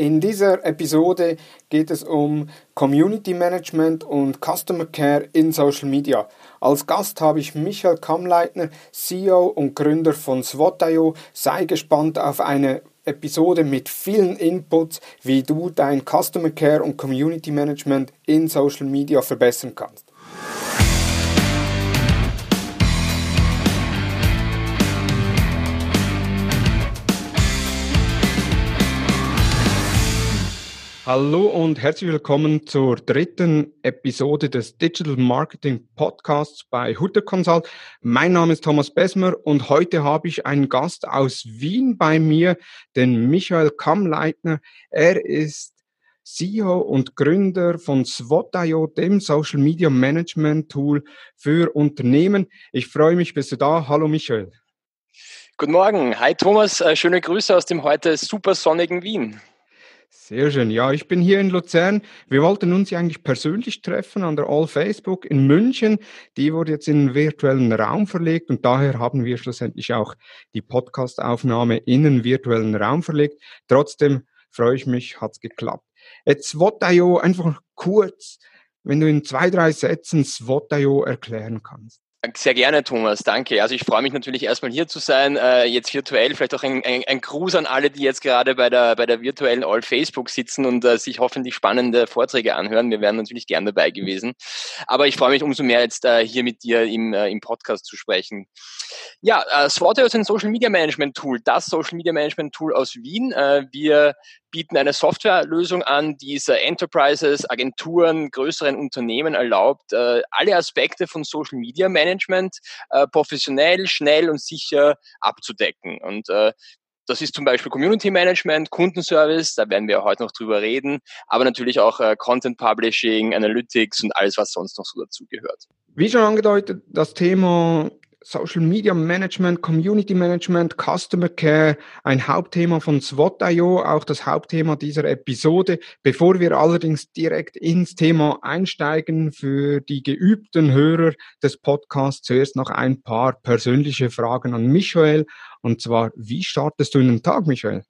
In dieser Episode geht es um Community Management und Customer Care in Social Media. Als Gast habe ich Michael Kammleitner, CEO und Gründer von SWOT.io. Sei gespannt auf eine Episode mit vielen Inputs, wie du dein Customer Care und Community Management in Social Media verbessern kannst. Hallo und herzlich willkommen zur dritten Episode des Digital Marketing Podcasts bei Hutter Consult. Mein Name ist Thomas Besmer und heute habe ich einen Gast aus Wien bei mir, den Michael Kammleitner. Er ist CEO und Gründer von SWOT.io, dem Social Media Management Tool für Unternehmen. Ich freue mich, bist du da. Hallo Michael. Guten Morgen. Hi Thomas, äh, schöne Grüße aus dem heute super sonnigen Wien. Sehr schön. Ja, ich bin hier in Luzern. Wir wollten uns ja eigentlich persönlich treffen an der All Facebook in München. Die wurde jetzt in einen virtuellen Raum verlegt und daher haben wir schlussendlich auch die Podcastaufnahme in einen virtuellen Raum verlegt. Trotzdem freue ich mich, hat's geklappt. Jetzt SWOT.io einfach kurz, wenn du in zwei, drei Sätzen SWOT.io erklären kannst. Sehr gerne, Thomas. Danke. Also ich freue mich natürlich erstmal hier zu sein, äh, jetzt virtuell. Vielleicht auch ein, ein, ein, Gruß an alle, die jetzt gerade bei der, bei der virtuellen All Facebook sitzen und äh, sich hoffentlich spannende Vorträge anhören. Wir wären natürlich gern dabei gewesen. Aber ich freue mich umso mehr jetzt äh, hier mit dir im, äh, im Podcast zu sprechen. Ja, äh, Swotio ist ein Social Media Management Tool, das Social Media Management Tool aus Wien. Äh, wir bieten eine Softwarelösung an, die es Enterprises, Agenturen, größeren Unternehmen erlaubt, äh, alle Aspekte von Social Media Management äh, professionell, schnell und sicher abzudecken. Und äh, das ist zum Beispiel Community Management, Kundenservice, da werden wir heute noch drüber reden, aber natürlich auch Content Publishing, Analytics und alles, was sonst noch so dazu gehört. Wie schon angedeutet, das Thema Social Media Management, Community Management, Customer Care, ein Hauptthema von SWOT.io, auch das Hauptthema dieser Episode. Bevor wir allerdings direkt ins Thema einsteigen, für die geübten Hörer des Podcasts zuerst noch ein paar persönliche Fragen an Michael. Und zwar, wie startest du in den Tag, Michael?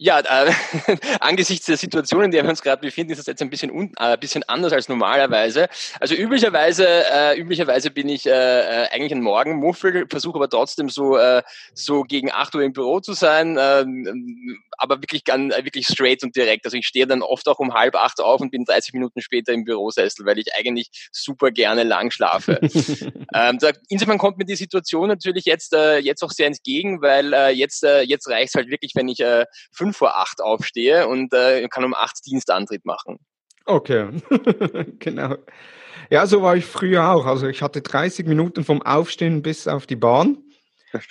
Ja, äh, angesichts der Situation, in der wir uns gerade befinden, ist das jetzt ein bisschen, un, äh, bisschen anders als normalerweise. Also üblicherweise, äh, üblicherweise bin ich äh, äh, eigentlich ein Morgenmuffel, versuche aber trotzdem so, äh, so gegen acht Uhr im Büro zu sein, äh, aber wirklich, ganz, wirklich straight und direkt. Also ich stehe dann oft auch um halb acht auf und bin 30 Minuten später im Bürosessel, weil ich eigentlich super gerne lang schlafe. ähm, da, insofern kommt mir die Situation natürlich jetzt, äh, jetzt auch sehr entgegen, weil äh, jetzt, äh, jetzt reicht es halt wirklich, wenn ich äh, fünf fünf vor acht aufstehe und äh, kann um acht Dienstantritt machen. Okay, genau. Ja, so war ich früher auch. Also ich hatte 30 Minuten vom Aufstehen bis auf die Bahn.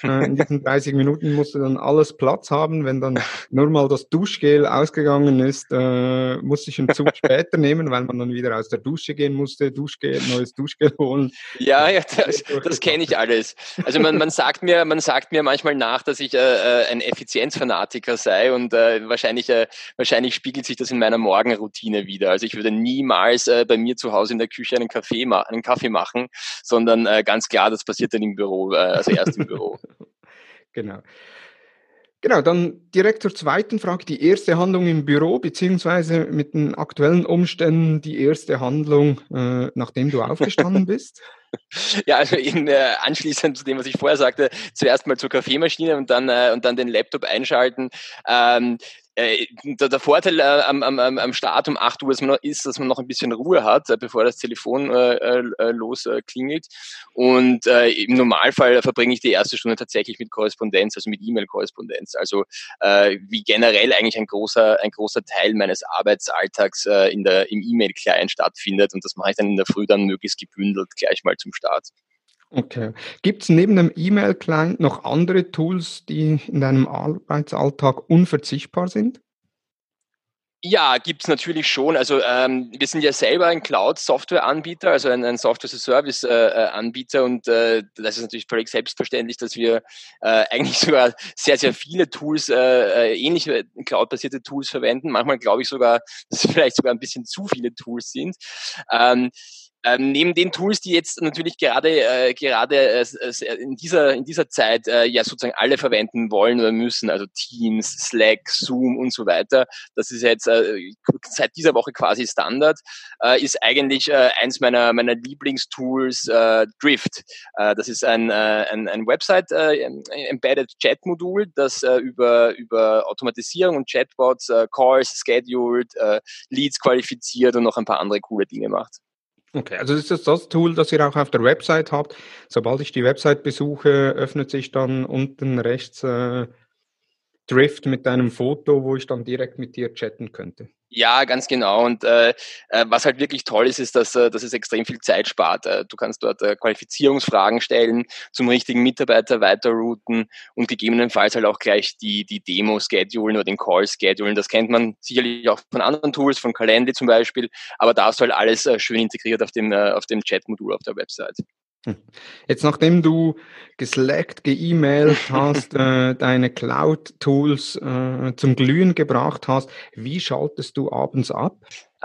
Äh, in diesen 30 Minuten musste dann alles Platz haben. Wenn dann nur mal das Duschgel ausgegangen ist, äh, musste ich einen Zug später nehmen, weil man dann wieder aus der Dusche gehen musste, Duschgel, neues Duschgel holen. Ja, ja, das, das kenne ich alles. Also man, man sagt mir, man sagt mir manchmal nach, dass ich äh, äh, ein Effizienzfanatiker sei und äh, wahrscheinlich, äh, wahrscheinlich spiegelt sich das in meiner Morgenroutine wieder. Also ich würde niemals bei mir zu Hause in der Küche einen Kaffee, ma einen Kaffee machen, sondern ganz klar, das passiert dann im Büro, also erst im Büro. Genau. Genau, dann direkt zur zweiten Frage. Die erste Handlung im Büro, beziehungsweise mit den aktuellen Umständen die erste Handlung, äh, nachdem du aufgestanden bist? Ja, also in, äh, anschließend zu dem, was ich vorher sagte, zuerst mal zur Kaffeemaschine und dann, äh, und dann den Laptop einschalten. Ähm, äh, der, Vorteil äh, am, am, am Start um 8 Uhr ist, man, ist, dass man noch ein bisschen Ruhe hat, äh, bevor das Telefon äh, äh, losklingelt. Und äh, im Normalfall verbringe ich die erste Stunde tatsächlich mit Korrespondenz, also mit E-Mail-Korrespondenz. Also äh, wie generell eigentlich ein großer, ein großer Teil meines Arbeitsalltags äh, in der, im E-Mail-Client stattfindet. Und das mache ich dann in der Früh dann möglichst gebündelt gleich mal zum Start. Okay. Gibt es neben dem E-Mail-Client noch andere Tools, die in deinem Arbeitsalltag unverzichtbar sind? Ja, gibt's natürlich schon. Also ähm, wir sind ja selber ein Cloud-Software-Anbieter, also ein, ein Software-as-a-Service-Anbieter äh, und äh, das ist natürlich völlig selbstverständlich, dass wir äh, eigentlich sogar sehr, sehr viele Tools, äh, äh ähnliche Cloud-basierte Tools verwenden. Manchmal glaube ich sogar, dass es vielleicht sogar ein bisschen zu viele Tools sind. Ähm, ähm, neben den Tools, die jetzt natürlich gerade äh, gerade äh, in dieser in dieser Zeit äh, ja sozusagen alle verwenden wollen oder müssen, also Teams, Slack, Zoom und so weiter, das ist jetzt äh, seit dieser Woche quasi Standard, äh, ist eigentlich äh, eins meiner meiner Lieblingstools äh, Drift. Äh, das ist ein äh, ein, ein Website äh, embedded Chat Modul, das äh, über über Automatisierung und Chatbots äh, Calls scheduled, äh, Leads qualifiziert und noch ein paar andere coole Dinge macht. Okay, also ist das das Tool, das ihr auch auf der Website habt. Sobald ich die Website besuche, öffnet sich dann unten rechts äh, Drift mit deinem Foto, wo ich dann direkt mit dir chatten könnte. Ja, ganz genau. Und äh, äh, was halt wirklich toll ist, ist, dass, äh, dass es extrem viel Zeit spart. Äh, du kannst dort äh, Qualifizierungsfragen stellen, zum richtigen Mitarbeiter weiterrouten und gegebenenfalls halt auch gleich die, die Demo schedulen oder den Call schedulen. Das kennt man sicherlich auch von anderen Tools, von Calendly zum Beispiel, aber da ist halt alles schön integriert auf dem, auf dem Chat-Modul auf der Website. Jetzt, nachdem du geslackt, geemailt hast, äh, deine Cloud-Tools äh, zum Glühen gebracht hast, wie schaltest du abends ab?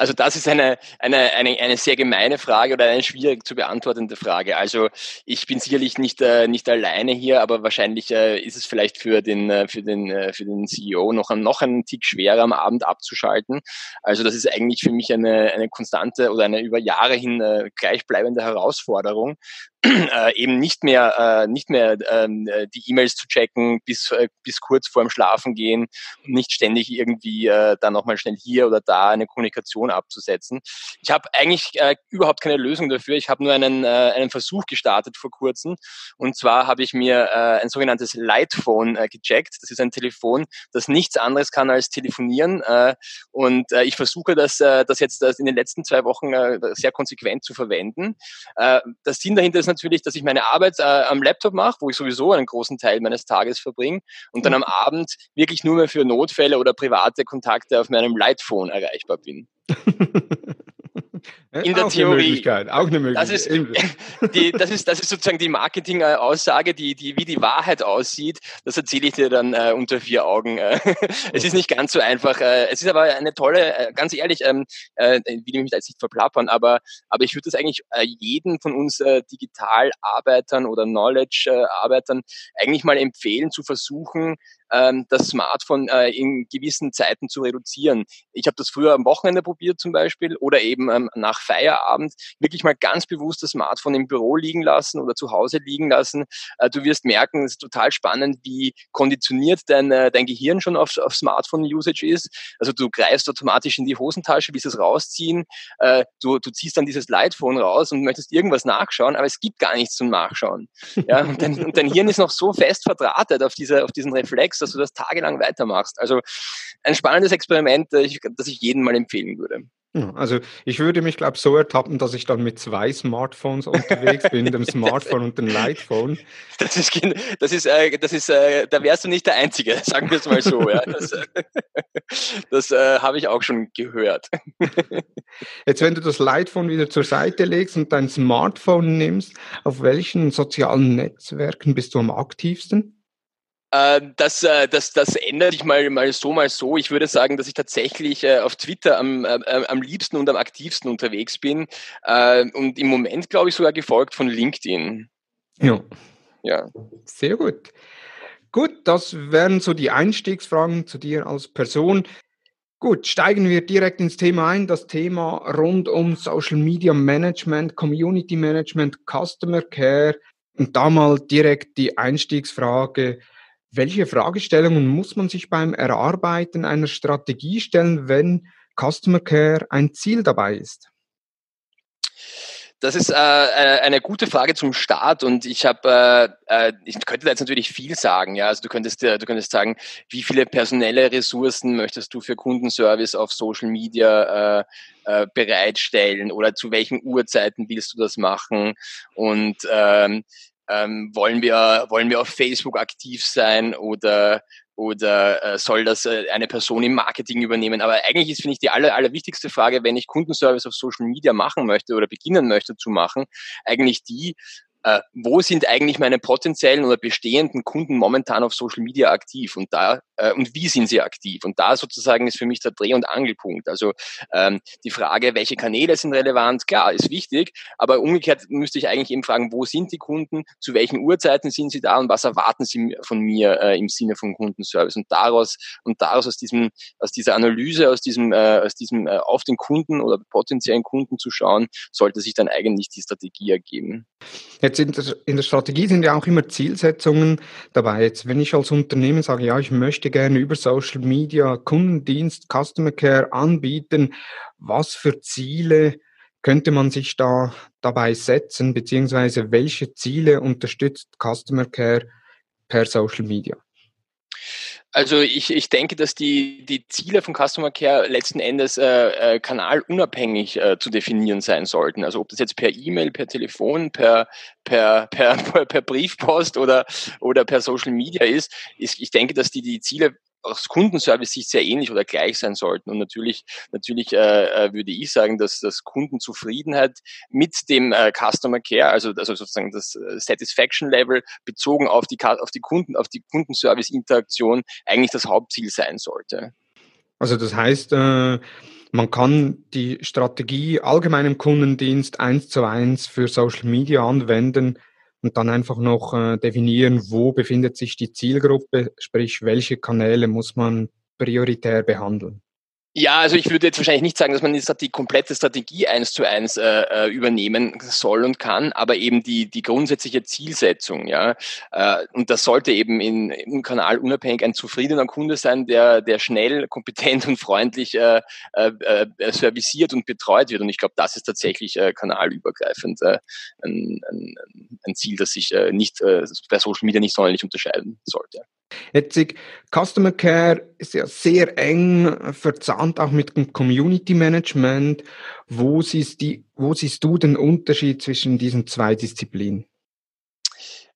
Also das ist eine, eine, eine, eine sehr gemeine Frage oder eine schwierig zu beantwortende Frage. Also ich bin sicherlich nicht, äh, nicht alleine hier, aber wahrscheinlich äh, ist es vielleicht für den, äh, für den, äh, für den CEO noch, noch einen Tick schwerer am Abend abzuschalten. Also das ist eigentlich für mich eine, eine konstante oder eine über Jahre hin äh, gleichbleibende Herausforderung, äh, eben nicht mehr, äh, nicht mehr ähm, äh, die E-Mails zu checken bis, äh, bis kurz vorm Schlafen gehen und nicht ständig irgendwie äh, dann nochmal schnell hier oder da eine Kommunikation abzusetzen. Ich habe eigentlich äh, überhaupt keine Lösung dafür. Ich habe nur einen, äh, einen Versuch gestartet vor kurzem. Und zwar habe ich mir äh, ein sogenanntes Lightphone äh, gecheckt. Das ist ein Telefon, das nichts anderes kann als telefonieren. Äh, und äh, ich versuche das, äh, das jetzt äh, in den letzten zwei Wochen äh, sehr konsequent zu verwenden. Äh, das Sinn dahinter ist natürlich, dass ich meine Arbeit äh, am Laptop mache, wo ich sowieso einen großen Teil meines Tages verbringe und dann am mhm. Abend wirklich nur mehr für Notfälle oder private Kontakte auf meinem Lightphone erreichbar bin. In der auch Theorie. Eine Möglichkeit, auch eine Möglichkeit. Das ist, die, das ist, das ist sozusagen die Marketing-Aussage, die, die, wie die Wahrheit aussieht. Das erzähle ich dir dann äh, unter vier Augen. Äh. es ist nicht ganz so einfach. Äh, es ist aber eine tolle, äh, ganz ehrlich, ähm, äh, will ich mich da jetzt nicht verplappern, aber, aber ich würde das eigentlich äh, jeden von uns äh, Digital-Arbeitern oder Knowledge-Arbeitern eigentlich mal empfehlen, zu versuchen, ähm, das Smartphone äh, in gewissen Zeiten zu reduzieren. Ich habe das früher am Wochenende probiert zum Beispiel oder eben ähm, nach Feierabend wirklich mal ganz bewusst das Smartphone im Büro liegen lassen oder zu Hause liegen lassen. Äh, du wirst merken, es ist total spannend, wie konditioniert dein, äh, dein Gehirn schon auf, auf Smartphone-Usage ist. Also du greifst automatisch in die Hosentasche, willst es rausziehen, äh, du, du ziehst dann dieses Lightphone raus und möchtest irgendwas nachschauen, aber es gibt gar nichts zum Nachschauen. Ja, und, dein, und dein Hirn ist noch so fest verdrahtet auf, diese, auf diesen Reflex, dass du das tagelang weitermachst. Also ein spannendes Experiment, das ich, das ich jedem mal empfehlen würde. Also ich würde mich, glaube ich, so ertappen, dass ich dann mit zwei Smartphones unterwegs bin, dem Smartphone und dem Lightphone. Das ist, das ist, äh, das ist, äh, da wärst du nicht der Einzige, sagen wir es mal so. Ja. Das, äh, das äh, habe ich auch schon gehört. Jetzt, wenn du das Lightphone wieder zur Seite legst und dein Smartphone nimmst, auf welchen sozialen Netzwerken bist du am aktivsten? Ähm, das, äh, das, das ändert sich mal, mal so, mal so. Ich würde sagen, dass ich tatsächlich äh, auf Twitter am, äh, am liebsten und am aktivsten unterwegs bin. Und im Moment, glaube ich, sogar gefolgt von LinkedIn. Ja. Ja. Sehr gut. Gut, das wären so die Einstiegsfragen zu dir als Person. Gut, steigen wir direkt ins Thema ein. Das Thema rund um Social Media Management, Community Management, Customer Care. Und da mal direkt die Einstiegsfrage. Welche Fragestellungen muss man sich beim Erarbeiten einer Strategie stellen, wenn Customer Care ein Ziel dabei ist? Das ist äh, äh eine gute Frage zum Start und ich habe, äh, äh, ich könnte da jetzt natürlich viel sagen. Ja, also du könntest, du könntest sagen, wie viele personelle Ressourcen möchtest du für Kundenservice auf Social Media äh, äh, bereitstellen oder zu welchen Uhrzeiten willst du das machen und ähm, ähm, wollen, wir, wollen wir auf Facebook aktiv sein oder, oder äh, soll das äh, eine Person im Marketing übernehmen? Aber eigentlich ist, finde ich, die aller, allerwichtigste Frage, wenn ich Kundenservice auf Social Media machen möchte oder beginnen möchte zu machen, eigentlich die, äh, wo sind eigentlich meine potenziellen oder bestehenden Kunden momentan auf Social Media aktiv und da äh, und wie sind sie aktiv? Und da sozusagen ist für mich der Dreh- und Angelpunkt. Also ähm, die Frage, welche Kanäle sind relevant, klar, ist wichtig, aber umgekehrt müsste ich eigentlich eben fragen, wo sind die Kunden, zu welchen Uhrzeiten sind sie da und was erwarten sie von mir äh, im Sinne von Kundenservice? Und daraus und daraus aus diesem aus dieser Analyse, aus diesem äh, aus diesem äh, auf den Kunden oder potenziellen Kunden zu schauen, sollte sich dann eigentlich die Strategie ergeben. Jetzt in der, in der Strategie sind ja auch immer Zielsetzungen dabei. Jetzt, wenn ich als Unternehmen sage, ja, ich möchte gerne über Social Media Kundendienst, Customer Care anbieten, was für Ziele könnte man sich da dabei setzen, beziehungsweise welche Ziele unterstützt Customer Care per Social Media? Also ich, ich denke, dass die, die Ziele von Customer Care letzten Endes äh, äh, kanalunabhängig äh, zu definieren sein sollten. Also ob das jetzt per E-Mail, per Telefon, per, per, per, per Briefpost oder, oder per Social Media ist, ist, ich denke, dass die, die Ziele aus Kundenservice-Sicht sehr ähnlich oder gleich sein sollten. Und natürlich, natürlich äh, äh, würde ich sagen, dass das Kundenzufriedenheit mit dem äh, Customer Care, also, also sozusagen das äh, Satisfaction Level bezogen auf die, auf die Kunden, auf die Kundenservice-Interaktion eigentlich das Hauptziel sein sollte. Also das heißt, äh, man kann die Strategie allgemeinem Kundendienst eins zu eins für Social Media anwenden, und dann einfach noch äh, definieren, wo befindet sich die Zielgruppe, sprich welche Kanäle muss man prioritär behandeln. Ja, also ich würde jetzt wahrscheinlich nicht sagen, dass man die komplette Strategie eins zu eins äh, äh, übernehmen soll und kann, aber eben die, die grundsätzliche Zielsetzung, ja. Äh, und das sollte eben in, im Kanal unabhängig ein zufriedener Kunde sein, der, der schnell, kompetent und freundlich äh, äh, äh, serviciert und betreut wird. Und ich glaube, das ist tatsächlich äh, kanalübergreifend äh, ein, ein, ein Ziel, das sich äh, nicht äh, bei Social Media nicht sonderlich unterscheiden sollte. Jetzt, Customer Care ist ja sehr eng verzahnt auch mit dem Community Management. Wo siehst, die, wo siehst du den Unterschied zwischen diesen zwei Disziplinen?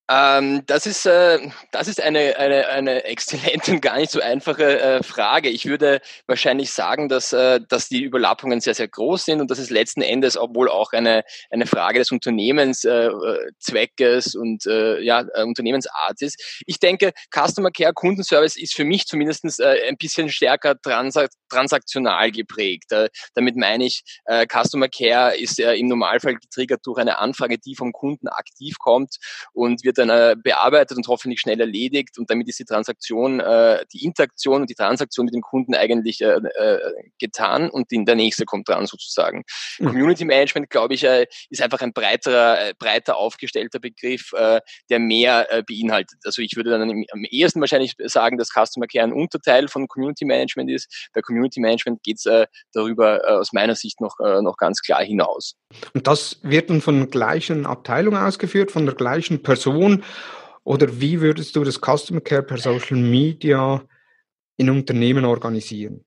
Ähm, das ist, äh, das ist eine, eine, eine exzellente und gar nicht so einfache äh, Frage. Ich würde wahrscheinlich sagen, dass, äh, dass die Überlappungen sehr, sehr groß sind und dass es letzten Endes obwohl auch eine, eine Frage des Unternehmenszweckes äh, und äh, ja, äh, Unternehmensart ist. Ich denke, Customer Care, Kundenservice ist für mich zumindest äh, ein bisschen stärker transak transaktional geprägt. Äh, damit meine ich, äh, Customer Care ist äh, im Normalfall getriggert durch eine Anfrage, die vom Kunden aktiv kommt und wird dann äh, bearbeitet und hoffentlich schnell erledigt und damit ist die Transaktion, äh, die Interaktion und die Transaktion mit dem Kunden eigentlich äh, äh, getan und die, der nächste kommt dran sozusagen. Mhm. Community Management, glaube ich, äh, ist einfach ein breiterer, äh, breiter aufgestellter Begriff, äh, der mehr äh, beinhaltet. Also ich würde dann am ehesten wahrscheinlich sagen, dass Customer Care ein Unterteil von Community Management ist. Bei Community Management geht es äh, darüber äh, aus meiner Sicht noch, äh, noch ganz klar hinaus. Und das wird dann von der gleichen Abteilung ausgeführt, von der gleichen Person? Oder wie würdest du das Customer Care per Social Media in Unternehmen organisieren?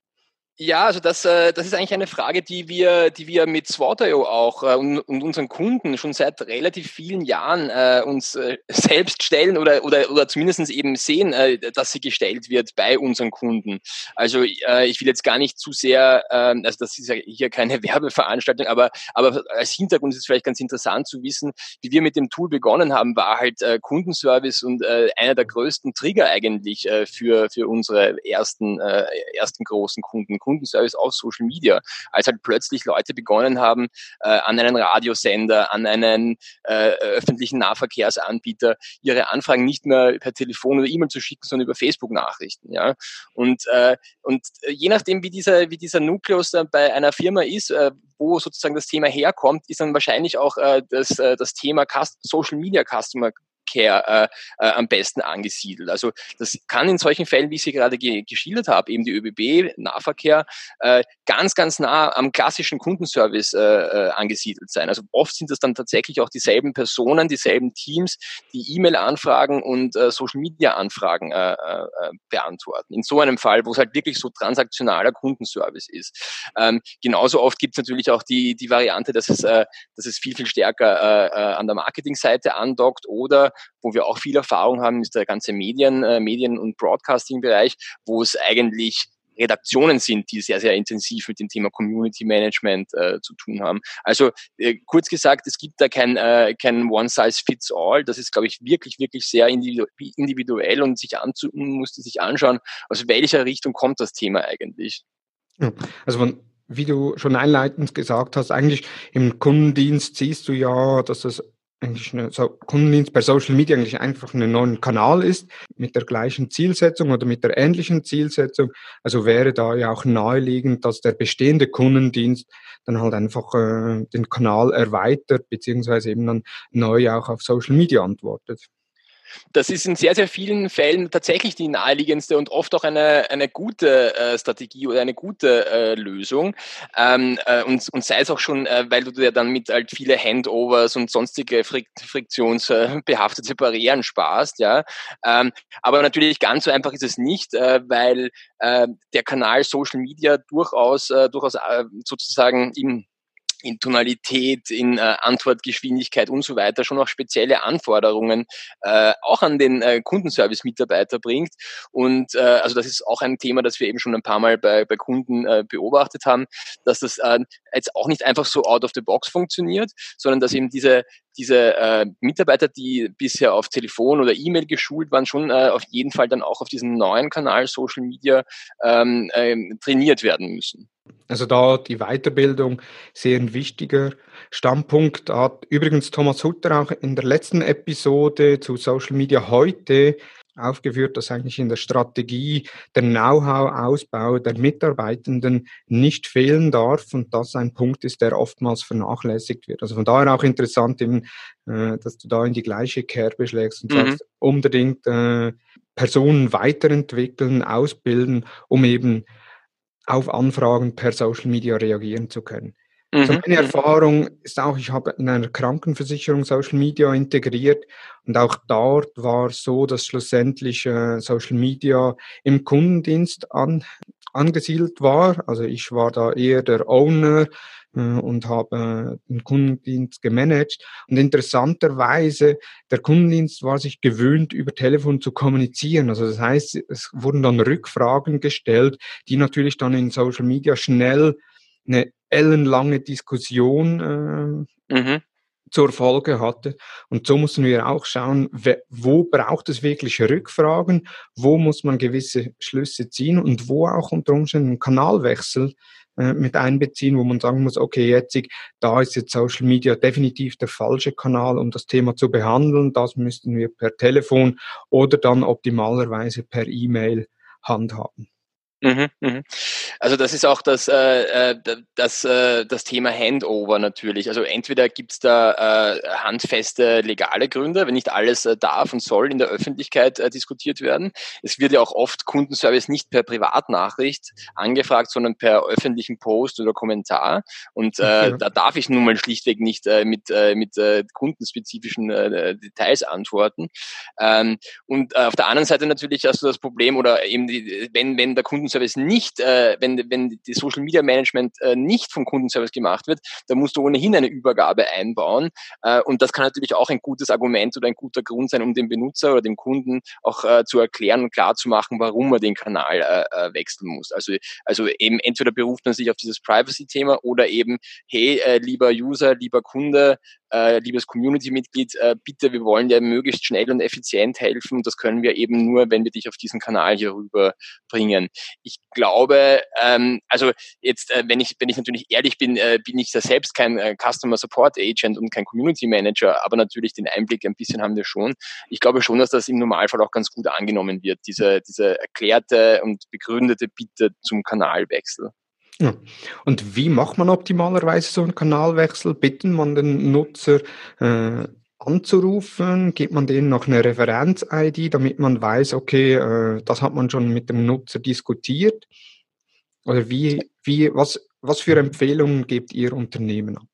Ja, also das, äh, das ist eigentlich eine Frage, die wir, die wir mit SWOT.io auch äh, und, und unseren Kunden schon seit relativ vielen Jahren äh, uns äh, selbst stellen oder, oder, oder zumindest eben sehen, äh, dass sie gestellt wird bei unseren Kunden. Also äh, ich will jetzt gar nicht zu sehr, äh, also das ist ja hier keine Werbeveranstaltung, aber, aber als Hintergrund ist es vielleicht ganz interessant zu wissen, wie wir mit dem Tool begonnen haben, war halt Kundenservice und einer der größten Trigger eigentlich für, für unsere ersten, ersten großen Kunden Kundenservice auf Social Media, als halt plötzlich Leute begonnen haben, äh, an einen Radiosender, an einen äh, öffentlichen Nahverkehrsanbieter ihre Anfragen nicht mehr per Telefon oder E-Mail zu schicken, sondern über Facebook-Nachrichten. Ja? Und, äh, und je nachdem, wie dieser, wie dieser Nukleus dann bei einer Firma ist, äh, wo sozusagen das Thema herkommt, ist dann wahrscheinlich auch äh, das, äh, das Thema Cust Social Media Customer Care äh, äh, am besten angesiedelt. Also das kann in solchen Fällen, wie ich sie gerade ge geschildert habe, eben die ÖBB, Nahverkehr, äh, ganz, ganz nah am klassischen Kundenservice äh, äh, angesiedelt sein. Also oft sind das dann tatsächlich auch dieselben Personen, dieselben Teams, die E-Mail-Anfragen und äh, Social-Media-Anfragen äh, äh, beantworten. In so einem Fall, wo es halt wirklich so transaktionaler Kundenservice ist. Ähm, genauso oft gibt es natürlich auch die, die Variante, dass es, äh, dass es viel, viel stärker äh, äh an der Marketingseite andockt oder wo wir auch viel Erfahrung haben, ist der ganze Medien, äh, Medien- und Broadcasting-Bereich, wo es eigentlich Redaktionen sind, die sehr, sehr intensiv mit dem Thema Community Management äh, zu tun haben. Also äh, kurz gesagt, es gibt da kein, äh, kein One-Size-Fits-All. Das ist, glaube ich, wirklich, wirklich sehr individuell und sich anzu musste sich anschauen, aus welcher Richtung kommt das Thema eigentlich. Also von wie du schon einleitend gesagt hast, eigentlich im Kundendienst siehst du ja, dass das eigentlich eine, so Kundendienst per Social Media eigentlich einfach ein neuer Kanal ist mit der gleichen Zielsetzung oder mit der ähnlichen Zielsetzung. Also wäre da ja auch naheliegend, dass der bestehende Kundendienst dann halt einfach äh, den Kanal erweitert beziehungsweise eben dann neu auch auf Social Media antwortet. Das ist in sehr, sehr vielen Fällen tatsächlich die naheliegendste und oft auch eine, eine gute äh, Strategie oder eine gute äh, Lösung. Ähm, äh, und, und sei es auch schon, äh, weil du dir dann mit halt viele Handovers und sonstige Frik friktionsbehaftete Barrieren sparst, ja. Ähm, aber natürlich ganz so einfach ist es nicht, äh, weil äh, der Kanal Social Media durchaus, durchaus sozusagen im in Tonalität, in äh, Antwortgeschwindigkeit und so weiter schon auch spezielle Anforderungen äh, auch an den äh, Kundenservice-Mitarbeiter bringt. Und äh, also das ist auch ein Thema, das wir eben schon ein paar Mal bei, bei Kunden äh, beobachtet haben, dass das äh, jetzt auch nicht einfach so out of the box funktioniert, sondern dass eben diese diese äh, Mitarbeiter, die bisher auf Telefon oder E-Mail geschult waren, schon äh, auf jeden Fall dann auch auf diesem neuen Kanal Social Media ähm, äh, trainiert werden müssen. Also da die Weiterbildung sehr ein wichtiger Standpunkt. Hat übrigens Thomas Hutter auch in der letzten Episode zu Social Media heute aufgeführt, dass eigentlich in der Strategie der Know-how-Ausbau der Mitarbeitenden nicht fehlen darf und das ein Punkt ist, der oftmals vernachlässigt wird. Also von daher auch interessant, eben, äh, dass du da in die gleiche Kerbe schlägst und mhm. sagst, unbedingt äh, Personen weiterentwickeln, ausbilden, um eben auf Anfragen per Social Media reagieren zu können. Mhm. So meine. Erfahrung ist auch, ich habe in einer Krankenversicherung Social Media integriert und auch dort war es so, dass schlussendlich äh, Social Media im Kundendienst an, angesiedelt war. Also ich war da eher der Owner äh, und habe äh, den Kundendienst gemanagt. Und interessanterweise, der Kundendienst war sich gewöhnt, über Telefon zu kommunizieren. Also das heißt, es wurden dann Rückfragen gestellt, die natürlich dann in Social Media schnell eine ellenlange Diskussion äh, mhm. zur Folge hatte. Und so mussten wir auch schauen, wo braucht es wirklich Rückfragen, wo muss man gewisse Schlüsse ziehen und wo auch unter Umständen einen Kanalwechsel äh, mit einbeziehen, wo man sagen muss, okay, jetzt, da ist jetzt Social Media definitiv der falsche Kanal, um das Thema zu behandeln. Das müssten wir per Telefon oder dann optimalerweise per E-Mail handhaben. Mhm, mhm. Also das ist auch das, äh, äh, das, äh, das Thema Handover natürlich. Also entweder gibt's da äh, handfeste legale Gründe, wenn nicht alles äh, darf und soll in der Öffentlichkeit äh, diskutiert werden. Es wird ja auch oft Kundenservice nicht per Privatnachricht angefragt, sondern per öffentlichen Post oder Kommentar. Und äh, da darf ich nun mal schlichtweg nicht mit, mit kundenspezifischen Details antworten. Ähm, und auf der anderen Seite natürlich hast du das Problem oder eben die, wenn, wenn der Kunden Kundenservice nicht, äh, wenn, wenn die Social Media Management äh, nicht vom Kundenservice gemacht wird, dann musst du ohnehin eine Übergabe einbauen. Äh, und das kann natürlich auch ein gutes Argument oder ein guter Grund sein, um dem Benutzer oder dem Kunden auch äh, zu erklären und klar zu machen, warum er den Kanal äh, äh wechseln muss. Also, also eben entweder beruft man sich auf dieses Privacy-Thema oder eben, hey, äh, lieber User, lieber Kunde, äh, liebes Community-Mitglied, äh, bitte, wir wollen dir möglichst schnell und effizient helfen. Das können wir eben nur, wenn wir dich auf diesen Kanal hier rüber bringen. Ich glaube, ähm, also jetzt, äh, wenn ich wenn ich natürlich ehrlich bin, äh, bin ich da selbst kein äh, Customer Support Agent und kein Community Manager, aber natürlich den Einblick ein bisschen haben wir schon. Ich glaube schon, dass das im Normalfall auch ganz gut angenommen wird, diese diese erklärte und begründete Bitte zum Kanalwechsel. Ja. Und wie macht man optimalerweise so einen Kanalwechsel? Bitten man den Nutzer äh, anzurufen? Gibt man denen noch eine Referenz-ID, damit man weiß, okay, äh, das hat man schon mit dem Nutzer diskutiert? Oder wie, wie, was, was für Empfehlungen gebt ihr Unternehmen ab?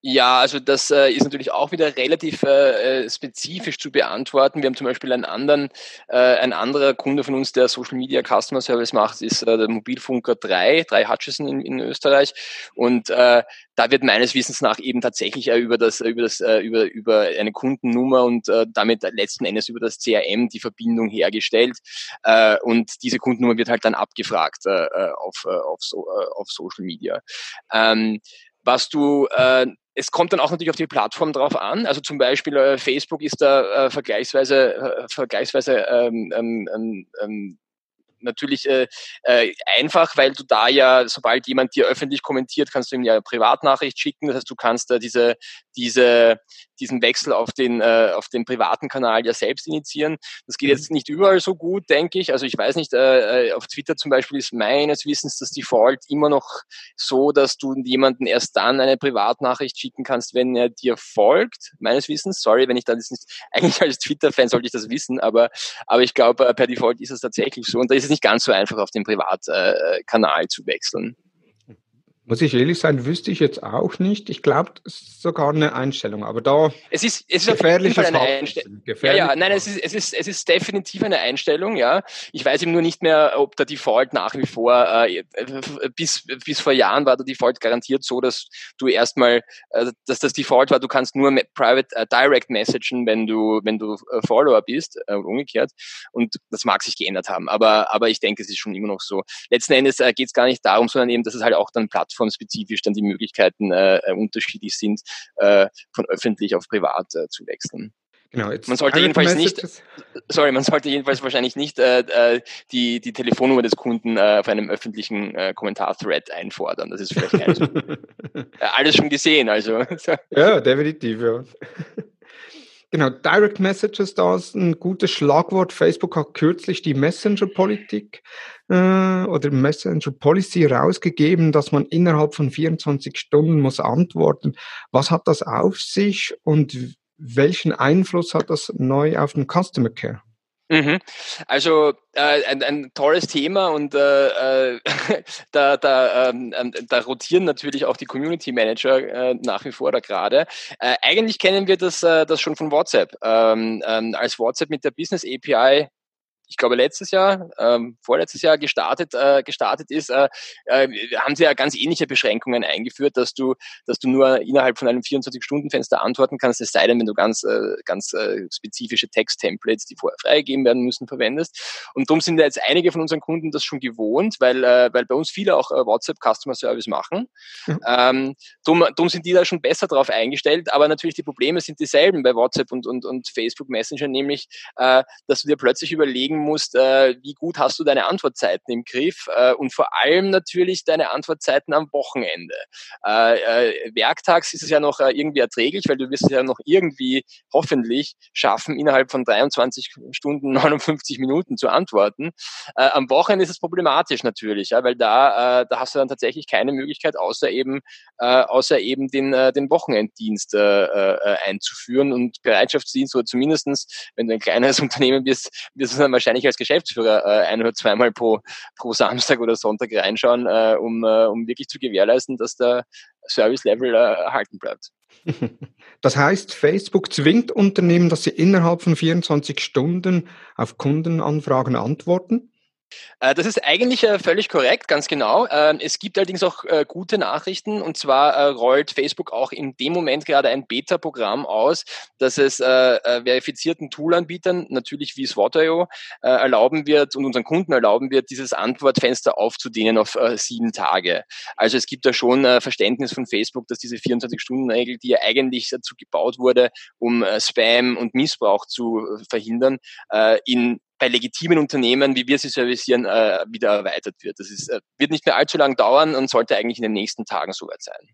Ja, also das äh, ist natürlich auch wieder relativ äh, äh, spezifisch zu beantworten. Wir haben zum Beispiel einen anderen, äh, ein anderer Kunde von uns, der Social Media Customer Service macht, ist äh, der Mobilfunker 3, 3 Hutchison in, in Österreich. Und äh, da wird meines Wissens nach eben tatsächlich äh, über das, über das, äh, über, über eine Kundennummer und äh, damit letzten Endes über das CRM die Verbindung hergestellt. Äh, und diese Kundennummer wird halt dann abgefragt äh, äh auf, äh, auf, so, äh, auf Social Media. Ähm, was du äh, es kommt dann auch natürlich auf die Plattform drauf an. Also zum Beispiel äh, Facebook ist da äh, vergleichsweise, äh, vergleichsweise ähm, ähm, ähm, ähm natürlich äh, äh, einfach, weil du da ja, sobald jemand dir öffentlich kommentiert, kannst du ihm ja eine Privatnachricht schicken. Das heißt, du kannst da diese, diese, diesen Wechsel auf den, äh, auf den privaten Kanal ja selbst initiieren. Das geht jetzt mhm. nicht überall so gut, denke ich. Also ich weiß nicht, äh, äh, auf Twitter zum Beispiel ist meines Wissens das Default immer noch so, dass du jemanden erst dann eine Privatnachricht schicken kannst, wenn er dir folgt. Meines Wissens, sorry, wenn ich das nicht, eigentlich als Twitter-Fan sollte ich das wissen, aber, aber ich glaube, äh, per Default ist es tatsächlich so. Und da ist es nicht ganz so einfach, auf den Privatkanal äh, zu wechseln. Muss ich ehrlich sein, wüsste ich jetzt auch nicht. Ich glaube, es ist sogar eine Einstellung, aber da es ist, es ist gefährliches eine Einstellung. Ja, ja, nein, es ist, es ist, es ist definitiv eine Einstellung, ja. Ich weiß eben nur nicht mehr, ob der Default nach wie vor, äh, bis, bis vor Jahren war der Default garantiert so, dass du erstmal, äh, dass das Default war, du kannst nur Private äh, Direct messagen, wenn du, wenn du äh, Follower bist, äh, umgekehrt. Und das mag sich geändert haben. Aber, aber ich denke, es ist schon immer noch so. Letzten Endes äh, geht es gar nicht darum, sondern eben, dass es halt auch dann Plattformen plattformspezifisch dann die Möglichkeiten äh, äh, unterschiedlich sind, äh, von öffentlich auf privat äh, zu wechseln. Genau, man sollte jedenfalls nicht, sorry, man sollte jedenfalls wahrscheinlich nicht äh, äh, die, die Telefonnummer des Kunden äh, auf einem öffentlichen äh, Kommentar-Thread einfordern. Das ist vielleicht alles, äh, alles schon gesehen, also. ja, definitiv, ja. Genau, Direct Messages, da ist ein gutes Schlagwort. Facebook hat kürzlich die Messenger-Politik äh, oder Messenger-Policy rausgegeben, dass man innerhalb von 24 Stunden muss antworten. Was hat das auf sich und welchen Einfluss hat das neu auf den Customer Care? Mhm. Also äh, ein, ein tolles Thema und äh, äh da, da, ähm, ähm, da rotieren natürlich auch die Community Manager äh, nach wie vor da gerade. Äh, eigentlich kennen wir das, äh, das schon von WhatsApp. Ähm, ähm, als WhatsApp mit der Business API ich glaube, letztes Jahr, ähm, vorletztes Jahr gestartet, äh, gestartet ist, äh, äh, haben sie ja ganz ähnliche Beschränkungen eingeführt, dass du, dass du nur innerhalb von einem 24-Stunden-Fenster antworten kannst, es sei denn, wenn du ganz, äh, ganz äh, spezifische Text-Templates, die vorher freigegeben werden müssen, verwendest. Und darum sind ja jetzt einige von unseren Kunden das schon gewohnt, weil, äh, weil bei uns viele auch äh, WhatsApp Customer Service machen. Mhm. Ähm, darum, darum sind die da schon besser drauf eingestellt, aber natürlich die Probleme sind dieselben bei WhatsApp und, und, und Facebook Messenger, nämlich, äh, dass du dir plötzlich überlegen überlegen musst, äh, wie gut hast du deine Antwortzeiten im Griff äh, und vor allem natürlich deine Antwortzeiten am Wochenende. Äh, äh, werktags ist es ja noch äh, irgendwie erträglich, weil du wirst es ja noch irgendwie hoffentlich schaffen, innerhalb von 23 Stunden 59 Minuten zu antworten. Äh, am Wochenende ist es problematisch natürlich, ja, weil da, da hast du dann tatsächlich keine Möglichkeit, außer eben, außer eben den, den Wochenenddienst einzuführen und Bereitschaftsdienst oder zumindestens, wenn du ein kleines Unternehmen bist, wirst du dann wahrscheinlich wahrscheinlich als Geschäftsführer äh, ein oder zweimal pro, pro Samstag oder Sonntag reinschauen, äh, um, äh, um wirklich zu gewährleisten, dass der Service-Level äh, erhalten bleibt. Das heißt, Facebook zwingt Unternehmen, dass sie innerhalb von 24 Stunden auf Kundenanfragen antworten? Äh, das ist eigentlich äh, völlig korrekt, ganz genau. Ähm, es gibt allerdings auch äh, gute Nachrichten und zwar rollt Facebook auch in dem Moment gerade ein Beta-Programm aus, das es verifizierten Toolanbietern, natürlich wie Swat.io, erlauben wird und unseren Kunden erlauben wird, dieses Antwortfenster aufzudehnen auf sieben Tage. Also es gibt da schon Verständnis von Facebook, dass diese 24-Stunden-Regel, die ja eigentlich dazu gebaut wurde, um Spam und Missbrauch zu verhindern, in bei legitimen Unternehmen, wie wir sie servicieren, äh, wieder erweitert wird. Das ist, äh, wird nicht mehr allzu lang dauern und sollte eigentlich in den nächsten Tagen soweit sein.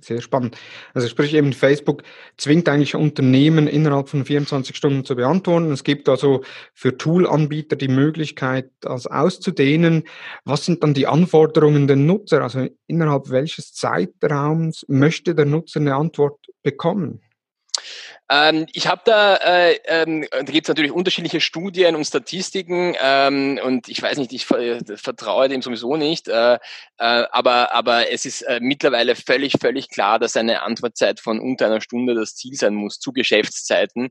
Sehr spannend. Also sprich eben Facebook zwingt eigentlich Unternehmen innerhalb von 24 Stunden zu beantworten. Es gibt also für Toolanbieter die Möglichkeit, das auszudehnen. Was sind dann die Anforderungen der Nutzer? Also innerhalb welches Zeitraums möchte der Nutzer eine Antwort bekommen? Ähm, ich habe da, äh, ähm, da gibt es natürlich unterschiedliche Studien und Statistiken ähm, und ich weiß nicht, ich ver vertraue dem sowieso nicht, äh, äh, aber, aber es ist äh, mittlerweile völlig, völlig klar, dass eine Antwortzeit von unter einer Stunde das Ziel sein muss zu Geschäftszeiten.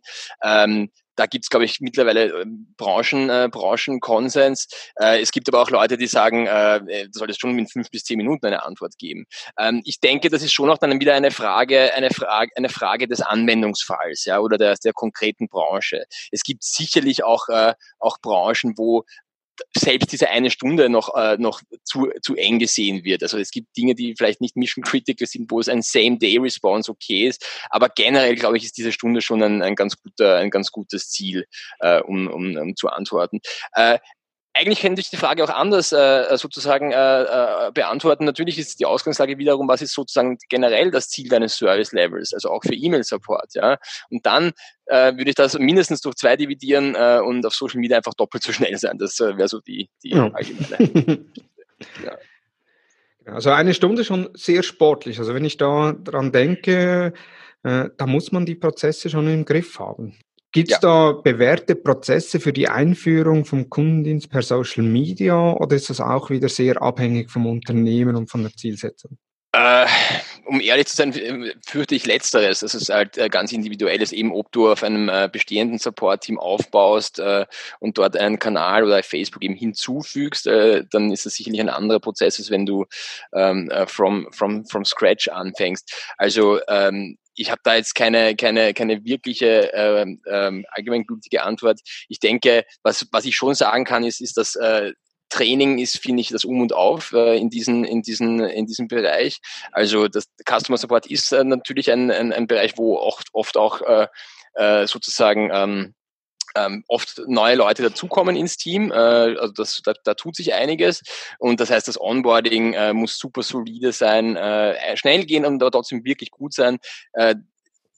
Ähm, da gibt's glaube ich, mittlerweile äh, Branchen, äh, Branchenkonsens. Äh, es gibt aber auch Leute, die sagen, äh, äh soll es schon in fünf bis zehn Minuten eine Antwort geben. Ähm, ich denke, das ist schon auch dann wieder eine Frage, eine Frage, eine Frage des Anwendungsfalls, ja, oder der, der konkreten Branche. Es gibt sicherlich auch, äh, auch Branchen, wo selbst diese eine Stunde noch, äh, noch zu, zu eng gesehen wird. Also es gibt Dinge, die vielleicht nicht mission critical sind, wo es ein Same-Day-Response okay ist. Aber generell, glaube ich, ist diese Stunde schon ein, ein, ganz, guter, ein ganz gutes Ziel, äh, um, um, um zu antworten. Äh, eigentlich könnte ich die Frage auch anders äh, sozusagen äh, äh, beantworten. Natürlich ist die Ausgangslage wiederum, was ist sozusagen generell das Ziel deines Service Levels, also auch für E-Mail-Support. Ja? Und dann äh, würde ich das mindestens durch zwei dividieren äh, und auf Social Media einfach doppelt so schnell sein. Das äh, wäre so die, die ja. allgemeine. ja. Also eine Stunde schon sehr sportlich. Also wenn ich da dran denke, äh, da muss man die Prozesse schon im Griff haben. Gibt es ja. da bewährte Prozesse für die Einführung vom Kundendienst per Social Media oder ist das auch wieder sehr abhängig vom Unternehmen und von der Zielsetzung? Äh, um ehrlich zu sein, fürchte ich letzteres. Das ist halt äh, ganz individuelles, eben ob du auf einem äh, bestehenden Support-Team aufbaust äh, und dort einen Kanal oder Facebook eben hinzufügst, dann ist das sicherlich ein anderer Prozess, als wenn du ähm, äh, from, from, from scratch anfängst. Also ähm, ich habe da jetzt keine, keine, keine wirkliche ähm, ähm, allgemeingültige Antwort. Ich denke, was, was ich schon sagen kann, ist, ist, dass äh, Training ist, finde ich, das Um und Auf äh, in, diesen, in, diesen, in diesem Bereich. Also das Customer Support ist äh, natürlich ein, ein, ein Bereich, wo oft, oft auch äh, äh, sozusagen ähm, ähm, oft neue Leute dazukommen ins Team. Äh, also das, da, da tut sich einiges. Und das heißt, das Onboarding äh, muss super solide sein, äh, schnell gehen und aber trotzdem wirklich gut sein. Äh,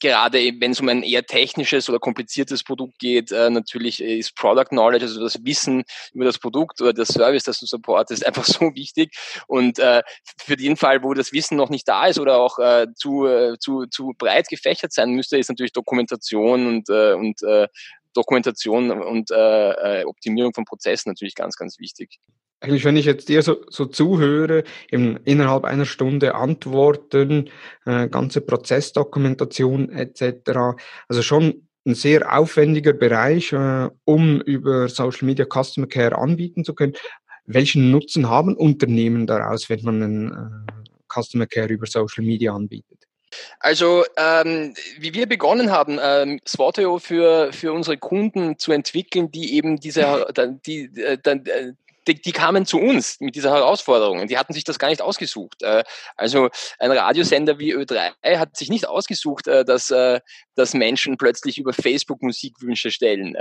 gerade wenn es um ein eher technisches oder kompliziertes Produkt geht, äh, natürlich ist Product Knowledge, also das Wissen über das Produkt oder das Service, das du supportest, einfach so wichtig. Und äh, für den Fall, wo das Wissen noch nicht da ist oder auch äh, zu, äh, zu, zu breit gefächert sein müsste, ist natürlich Dokumentation und, äh, und äh, Dokumentation und äh, äh, Optimierung von Prozessen natürlich ganz, ganz wichtig. Eigentlich, wenn ich jetzt dir so, so zuhöre, eben innerhalb einer Stunde antworten, äh, ganze Prozessdokumentation etc., also schon ein sehr aufwendiger Bereich, äh, um über Social Media Customer Care anbieten zu können. Welchen Nutzen haben Unternehmen daraus, wenn man einen äh, Customer Care über Social Media anbietet? Also, ähm, wie wir begonnen haben, ähm, Swatio für, für unsere Kunden zu entwickeln, die eben diese, die, die, äh, die, die, die kamen zu uns mit dieser Herausforderung. Die hatten sich das gar nicht ausgesucht. Äh, also ein Radiosender wie Ö3 hat sich nicht ausgesucht, äh, dass, äh, dass Menschen plötzlich über Facebook Musikwünsche stellen.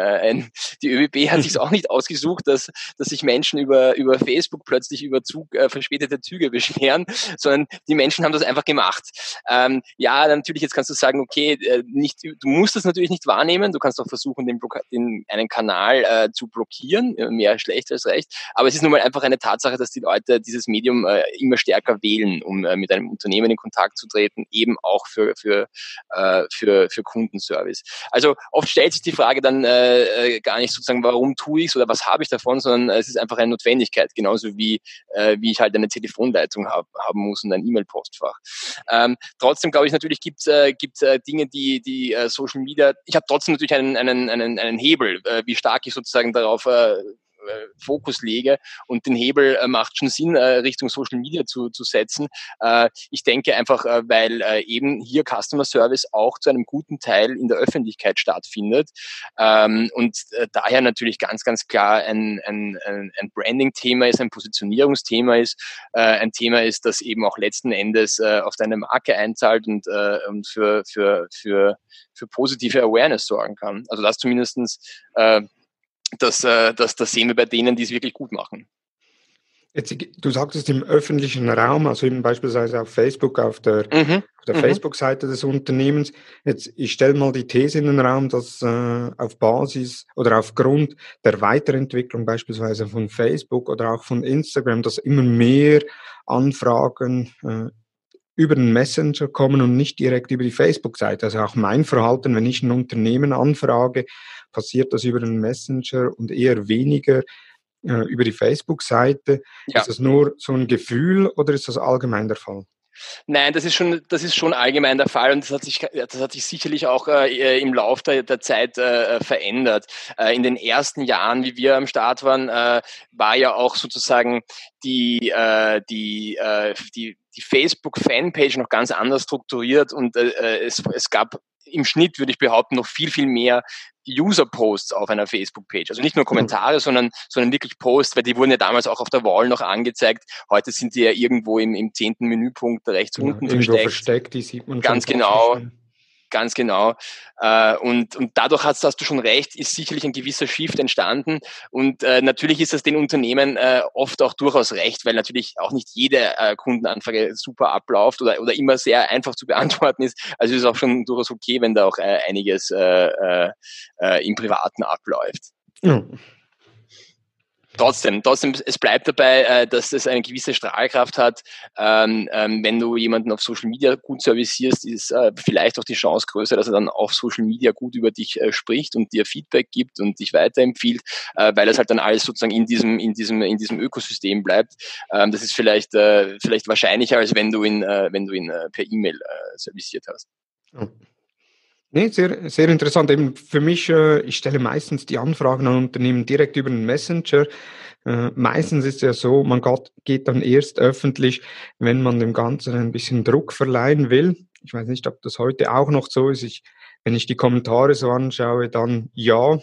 Die ÖBB hat sich auch nicht ausgesucht, dass, dass sich Menschen über, über Facebook plötzlich über Zug, verspätete Züge beschweren, sondern die Menschen haben das einfach gemacht. Ähm, ja, natürlich, jetzt kannst du sagen, okay, nicht, du musst das natürlich nicht wahrnehmen, du kannst auch versuchen, den, den einen Kanal äh, zu blockieren, mehr schlecht als recht, aber es ist nun mal einfach eine Tatsache, dass die Leute dieses Medium äh, immer stärker wählen, um äh, mit einem Unternehmen in Kontakt zu treten, eben auch für, für, äh, für, für Kundenservice. Also oft stellt sich die Frage dann äh, äh gar nicht sozusagen, warum tue ich oder was habe ich davon, sondern es ist einfach eine Notwendigkeit, genauso wie, äh, wie ich halt eine Telefonleitung hab, haben muss und ein E-Mail-Postfach. Ähm, trotzdem glaube ich natürlich gibt es äh, gibt's, äh, Dinge, die, die äh, Social Media, ich habe trotzdem natürlich einen, einen, einen, einen Hebel, äh, wie stark ich sozusagen darauf äh, äh, Fokus lege und den Hebel äh, macht schon Sinn, äh, Richtung Social Media zu, zu setzen. ich denke einfach, weil eben hier Customer Service auch zu einem guten Teil in der Öffentlichkeit stattfindet ähm, und daher natürlich ganz, ganz klar ein, ein, ein Branding-Thema ist, ein Positionierungsthema ist, ein Thema ist, das eben auch letzten Endes auf deine Marke einzahlt und, und für, für, für, für positive Awareness sorgen kann. Also das zumindestens das, äh, das, das sehen wir bei denen, die es wirklich gut machen. Jetzt, du sagtest im öffentlichen Raum, also eben beispielsweise auf Facebook, auf der, mhm. der mhm. Facebook-Seite des Unternehmens. Jetzt, ich stelle mal die These in den Raum, dass äh, auf Basis oder aufgrund der Weiterentwicklung beispielsweise von Facebook oder auch von Instagram, dass immer mehr Anfragen äh, über den Messenger kommen und nicht direkt über die Facebook-Seite. Also auch mein Verhalten, wenn ich ein Unternehmen anfrage, passiert das über den Messenger und eher weniger äh, über die Facebook-Seite. Ja. Ist das nur so ein Gefühl oder ist das allgemein der Fall? Nein, das ist schon, das ist schon allgemein der Fall und das hat sich, das hat sich sicherlich auch äh, im Laufe der, der Zeit äh, verändert. Äh, in den ersten Jahren, wie wir am Start waren, äh, war ja auch sozusagen die, äh, die, äh, die, die Facebook-Fanpage noch ganz anders strukturiert und äh, es, es gab im Schnitt, würde ich behaupten, noch viel, viel mehr User-Posts auf einer Facebook-Page. Also nicht nur Kommentare, mhm. sondern, sondern wirklich Posts, weil die wurden ja damals auch auf der Wall noch angezeigt. Heute sind die ja irgendwo im, im zehnten Menüpunkt rechts ja, unten versteckt. versteckt. Die sieht man Ganz genau. Schon. Ganz genau. Äh, und, und dadurch hast, hast du schon recht, ist sicherlich ein gewisser Shift entstanden. Und äh, natürlich ist das den Unternehmen äh, oft auch durchaus recht, weil natürlich auch nicht jede Kundenanfrage super abläuft oder, oder immer sehr einfach zu beantworten ist. Also ist es auch schon durchaus okay, wenn da auch einiges im Privaten abläuft. Ja trotzdem, trotzdem, es bleibt dabei, äh, dass es eine gewisse Strahlkraft hat. Ähm, ähm, wenn du jemanden auf Social Media gut servicierst, ist äh, vielleicht auch die Chance größer, dass er dann auf Social Media gut über dich äh, spricht und dir Feedback gibt und dich weiterempfiehlt, weil es halt dann alles sozusagen in diesem, in diesem, in diesem Ökosystem bleibt. Ähm, das ist vielleicht, vielleicht wahrscheinlicher, als wenn du ihn, wenn du ihn per E-Mail serviciert hast. Nee, sehr, sehr interessant. Eben für mich, äh, ich stelle meistens die Anfragen an Unternehmen direkt über den Messenger. Äh, meistens ist es ja so, man geht dann erst öffentlich, wenn man dem Ganzen ein bisschen Druck verleihen will. Ich weiß nicht, ob das heute auch noch so ist. Ich, wenn ich die Kommentare so anschaue, dann ja.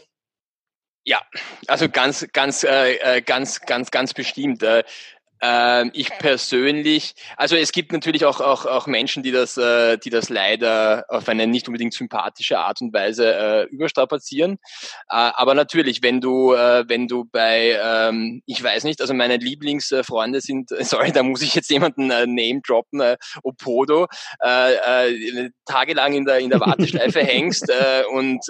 Ja, also ganz, ganz, äh, äh ganz, ganz, ganz bestimmt. Äh, ähm, ich persönlich, also es gibt natürlich auch, auch, auch Menschen, die das, äh, die das leider auf eine nicht unbedingt sympathische Art und Weise äh, überstrapazieren. Äh, aber natürlich, wenn du, äh, wenn du bei, ähm, ich weiß nicht, also meine Lieblingsfreunde sind, sorry, da muss ich jetzt jemanden äh, name droppen, äh, Opodo, tagelang in der, in der Warteschleife hängst und,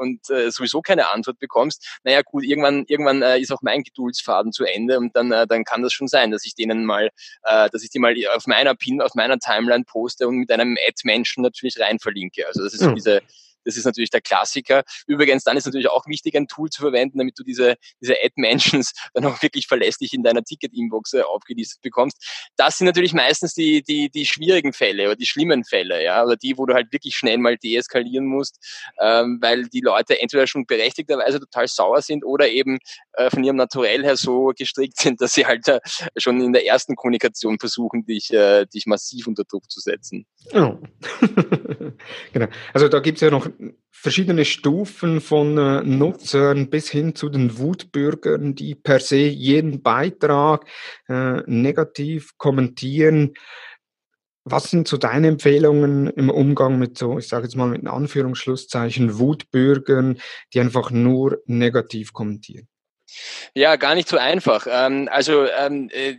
und sowieso keine Antwort bekommst, naja gut, irgendwann, irgendwann ist auch mein Geduldsfaden zu Ende und dann, dann kann das schon sein sein, dass ich denen mal, äh, dass ich die mal auf meiner Pin, auf meiner Timeline poste und mit einem Ad-Menschen natürlich rein verlinke. Also das ist so diese, das ist natürlich der Klassiker. Übrigens, dann ist natürlich auch wichtig, ein Tool zu verwenden, damit du diese, diese Ad-Mentions dann auch wirklich verlässlich in deiner Ticket-Inbox äh, aufgelistet bekommst. Das sind natürlich meistens die, die, die schwierigen Fälle oder die schlimmen Fälle, ja, oder die, wo du halt wirklich schnell mal deeskalieren musst, ähm, weil die Leute entweder schon berechtigterweise total sauer sind oder eben äh, von ihrem Naturell her so gestrickt sind, dass sie halt äh, schon in der ersten Kommunikation versuchen, dich, äh, dich massiv unter Druck zu setzen. Oh. genau. Also da gibt's ja noch verschiedene Stufen von äh, Nutzern bis hin zu den Wutbürgern, die per se jeden Beitrag äh, negativ kommentieren. Was sind so deine Empfehlungen im Umgang mit so, ich sage jetzt mal mit Anführungsschlusszeichen, Wutbürgern, die einfach nur negativ kommentieren? Ja, gar nicht so einfach. Ähm, also ähm, äh,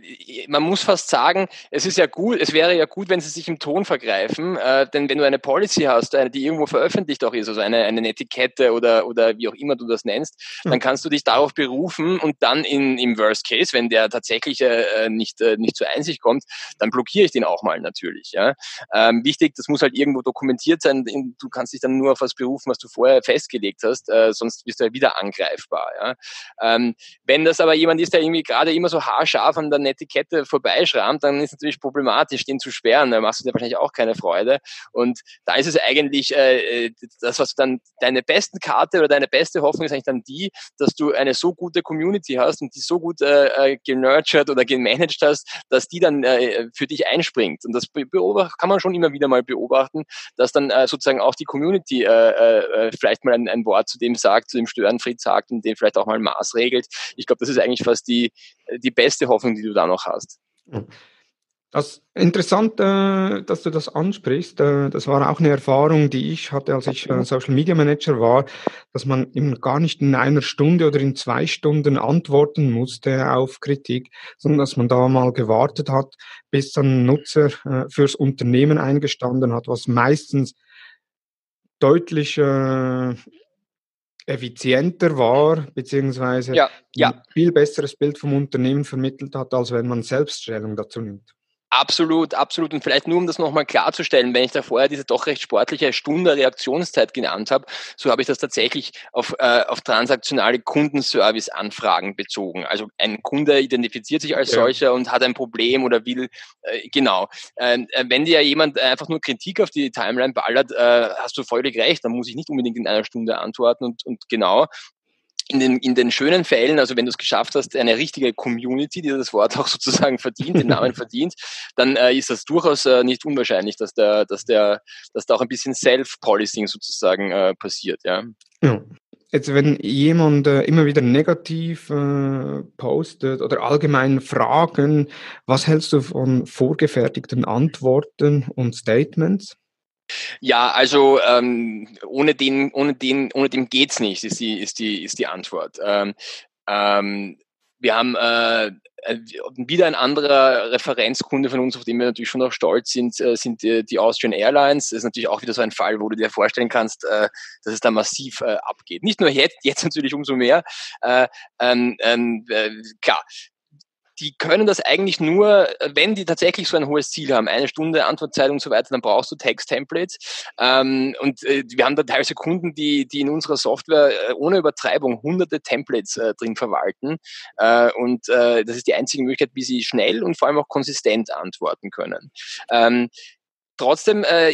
man muss fast sagen, es ist ja gut, es wäre ja gut, wenn sie sich im Ton vergreifen, äh, denn wenn du eine Policy hast, die irgendwo veröffentlicht auch ist, also eine, eine Etikette oder, oder wie auch immer du das nennst, dann kannst du dich darauf berufen und dann in, im Worst Case, wenn der tatsächlich äh, nicht, nicht zur Einsicht kommt, dann blockiere ich den auch mal natürlich. Ja? Ähm, wichtig, das muss halt irgendwo dokumentiert sein, du kannst dich dann nur auf was berufen, was du vorher festgelegt hast, sonst wirst du ja wieder angreifbar. Ja? Ähm, wenn das aber jemand ist, der irgendwie gerade immer so haarscharf an der Netiquette vorbeischrammt, dann ist es natürlich problematisch, den zu sperren. Da machst du dir wahrscheinlich auch keine Freude. Und da ist es eigentlich äh, äh, das, was dann deine besten Karte oder deine beste Hoffnung ist eigentlich dann die, dass du eine so gute Community hast und die so gut äh, äh genurtured oder gemanagt hast, dass die dann äh, für dich einspringt. Und das kann man schon immer wieder mal beobachten, dass dann äh, sozusagen auch die Community äh, äh, vielleicht mal ein, ein Wort zu dem sagt, zu dem Störenfried sagt und den vielleicht auch mal maßregelt entwickelt. Ich glaube, das ist eigentlich fast die, die beste Hoffnung, die du da noch hast. Das interessant, äh, dass du das ansprichst. Äh, das war auch eine Erfahrung, die ich hatte, als ich äh, Social Media Manager war, dass man eben gar nicht in einer Stunde oder in zwei Stunden antworten musste auf Kritik, sondern dass man da mal gewartet hat, bis dann ein Nutzer fürs Unternehmen eingestanden hat, was meistens deutlich effizienter war, beziehungsweise ja, ja. ein viel besseres Bild vom Unternehmen vermittelt hat, als wenn man Selbststellung dazu nimmt. Absolut, absolut. Und vielleicht nur, um das nochmal klarzustellen, wenn ich da vorher diese doch recht sportliche Stunde Reaktionszeit genannt habe, so habe ich das tatsächlich auf, äh, auf transaktionale Kundenservice-Anfragen bezogen. Also ein Kunde identifiziert sich als ja. solcher und hat ein Problem oder will, äh, genau. Ähm, äh, wenn dir jemand einfach nur Kritik auf die Timeline ballert, äh, hast du völlig recht, dann muss ich nicht unbedingt in einer Stunde antworten und, und genau in den, in den schönen Fällen, also wenn du es geschafft hast, eine richtige Community, die das Wort auch sozusagen verdient, den Namen verdient, dann äh, ist das durchaus äh, nicht unwahrscheinlich, dass der, dass der, dass da auch ein bisschen Self-Policing sozusagen äh, passiert, ja. ja. Jetzt, wenn jemand äh, immer wieder negativ äh, postet oder allgemein Fragen, was hältst du von vorgefertigten Antworten und Statements? Ja, also ähm, ohne den, ohne den, ohne dem geht's nicht, ist die, ist die, ist die Antwort. Ähm, ähm, wir haben äh, äh wieder ein anderer Referenzkunde von uns, auf den wir natürlich schon auch stolz sind, äh, sind die, die, Austrian Airlines. Das ist natürlich auch wieder so ein Fall, wo du dir vorstellen kannst, äh, dass es da massiv äh, abgeht. Nicht nur jetzt, jetzt natürlich umso mehr. Äh, ähm, ähm, äh, klar, die können das eigentlich nur, wenn die tatsächlich so ein hohes Ziel haben, eine Stunde Antwortzeit und so weiter, dann brauchst du Text-Templates. Ähm, und äh, wir haben da teilweise Kunden, die, die in unserer Software äh, ohne Übertreibung hunderte Templates äh, drin verwalten. Äh, und äh, das ist die einzige Möglichkeit, wie sie schnell und vor allem auch konsistent antworten können. Ähm, Trotzdem äh,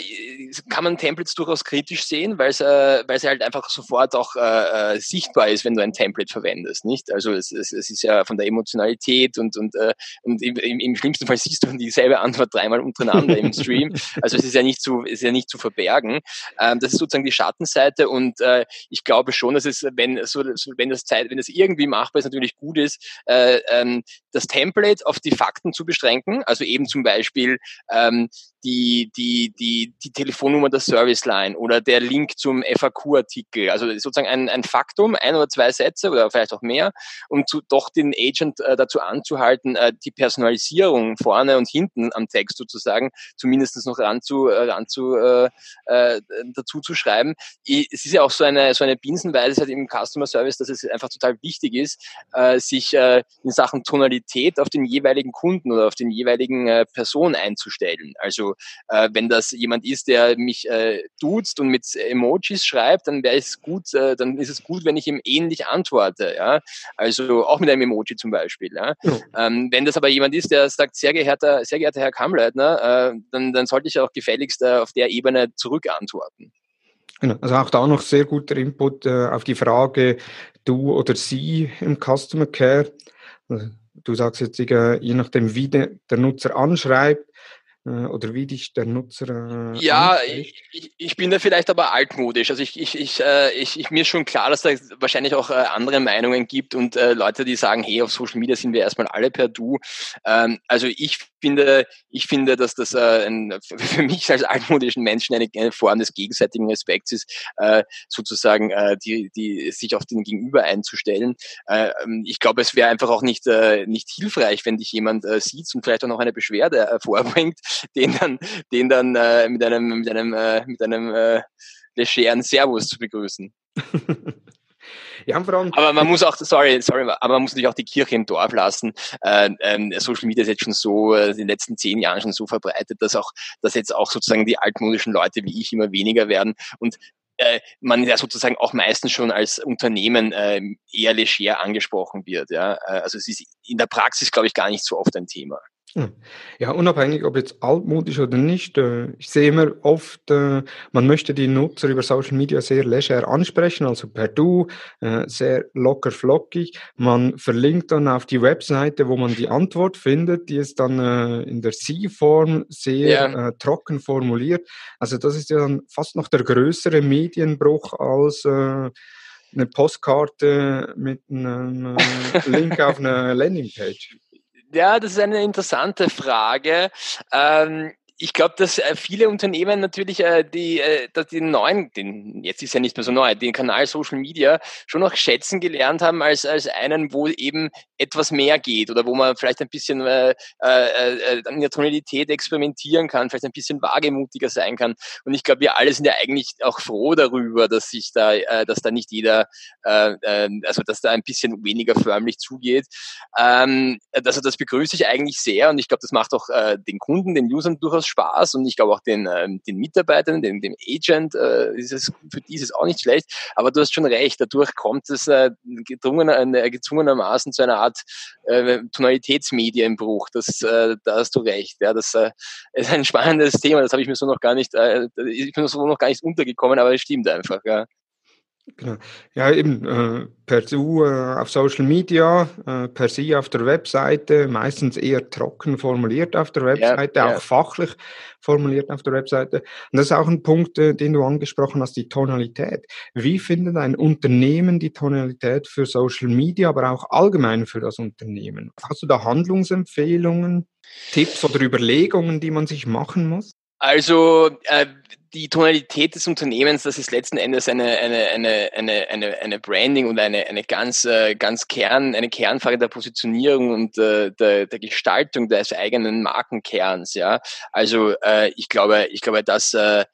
kann man Templates durchaus kritisch sehen, weil es äh, weil es halt einfach sofort auch äh, äh, sichtbar ist, wenn du ein Template verwendest, nicht? Also es, es, es ist ja von der Emotionalität und und äh, und im, im schlimmsten Fall siehst du dieselbe Antwort dreimal untereinander im Stream. Also es ist ja nicht zu ist ja nicht zu verbergen. Ähm, das ist sozusagen die Schattenseite und äh, ich glaube schon, dass es wenn so wenn das Zeit wenn das irgendwie machbar ist, natürlich gut ist, äh, ähm, das Template auf die Fakten zu beschränken. Also eben zum Beispiel ähm, die, die, die, die Telefonnummer der Serviceline oder der Link zum FAQ-Artikel. Also sozusagen ein, ein Faktum, ein oder zwei Sätze oder vielleicht auch mehr, um zu, doch den Agent äh, dazu anzuhalten, äh, die Personalisierung vorne und hinten am Text sozusagen zumindest noch ran zu, äh, ran zu, äh, äh, dazu zu schreiben. Es ist ja auch so eine, so eine Binsenweise halt im Customer Service, dass es einfach total wichtig ist, äh, sich äh, in Sachen Tonalität auf den jeweiligen Kunden oder auf den jeweiligen äh, Person einzustellen. Also äh, wenn das jemand ist, der mich äh, duzt und mit Emojis schreibt, dann wäre es gut, äh, dann ist es gut, wenn ich ihm ähnlich antworte. Ja? Also auch mit einem Emoji zum Beispiel. Ja? ja. Ähm, wenn das aber jemand ist, der sagt, sehr geehrter, sehr geehrter Herr Kammleitner, äh, dann, dann sollte ich auch gefälligst äh, auf der Ebene zurückantworten. Genau. Also auch da noch sehr guter Input äh, auf die Frage du oder sie im Customer Care. Also, du sagst jetzt, je nachdem, wie der, der Nutzer anschreibt, äh, oder wie dich der Nutzer. Äh, ja, ich, ich, bin da vielleicht aber altmodisch. Also ich, ich, ich, äh, ich, ich mir ist schon klar, dass da wahrscheinlich auch äh, andere Meinungen gibt und äh, Leute, die sagen, hey, auf Social Media sind wir erstmal alle per Du. Ähm, also ich finde, ich finde, dass das äh, ein, für mich als altmodischen Menschen eine, eine Form des gegenseitigen Respekts ist, äh, sozusagen äh, die, die sich auf den Gegenüber einzustellen. Äh, ich glaube, es wäre einfach auch nicht, äh, nicht hilfreich, wenn dich jemand äh, sieht und vielleicht auch noch eine Beschwerde äh, vorbringt, den dann, den dann äh, mit einem, mit einem, äh, mit einem äh, legeren Servus zu begrüßen. Ja, aber man muss auch, sorry, sorry, aber man muss natürlich auch die Kirche im Dorf lassen. Äh, ähm, Social Media ist jetzt schon so äh, in den letzten zehn Jahren schon so verbreitet, dass auch, dass jetzt auch sozusagen die altmodischen Leute wie ich immer weniger werden und äh, man ja sozusagen auch meistens schon als Unternehmen äh, eher leger angesprochen wird. Ja? Äh, also es ist in der Praxis, glaube ich, gar nicht so oft ein Thema. Ja, unabhängig, ob jetzt altmodisch oder nicht. Äh, ich sehe immer oft, äh, man möchte die Nutzer über Social Media sehr leger ansprechen, also per Du, äh, sehr locker flockig. Man verlinkt dann auf die Webseite, wo man die Antwort findet, die ist dann in der Sie-Form sehr ja. trocken formuliert. Also das ist ja dann fast noch der größere Medienbruch als eine Postkarte mit einem Link auf eine Landingpage. Ja, das ist eine interessante Frage. Ähm, ich glaube, dass äh, viele Unternehmen natürlich äh, die, äh, dass die neuen, den, jetzt ist ja nicht mehr so neu, den Kanal Social Media schon noch schätzen gelernt haben als, als einen, wo eben etwas mehr geht oder wo man vielleicht ein bisschen äh, äh an der Tonalität experimentieren kann, vielleicht ein bisschen wagemutiger sein kann. Und ich glaube, wir alle sind ja eigentlich auch froh darüber, dass sich da, äh, dass da nicht jeder, äh, äh, also dass da ein bisschen weniger förmlich zugeht. Ähm, also das begrüße ich eigentlich sehr und ich glaube, das macht auch äh, den Kunden, den Usern durchaus Spaß und ich glaube auch den, ähm, den Mitarbeitern, dem, dem Agent, äh, ist es, für die ist es auch nicht schlecht. Aber du hast schon recht, dadurch kommt es äh, äh, gezwungenermaßen zu einer Art Tonalitätsmedienbruch. Das, da hast du recht. Ja, das ist ein spannendes Thema. Das habe ich mir so noch gar nicht, ich bin so noch gar nicht untergekommen, aber es stimmt einfach. Ja. Genau. Ja, eben äh, per Du äh, auf Social Media, äh, per Sie auf der Webseite, meistens eher trocken formuliert auf der Webseite, ja, auch ja. fachlich formuliert auf der Webseite. Und das ist auch ein Punkt, äh, den du angesprochen hast, die Tonalität. Wie findet ein Unternehmen die Tonalität für Social Media, aber auch allgemein für das Unternehmen? Hast du da Handlungsempfehlungen, Tipps oder Überlegungen, die man sich machen muss? Also äh, die Tonalität des Unternehmens, das ist letzten Endes eine, eine, eine, eine, eine, eine Branding und eine, eine ganz, äh, ganz Kern, eine Kernfrage der Positionierung und äh, der, der Gestaltung des eigenen Markenkerns. Ja, also äh, ich glaube, ich glaube, dass äh,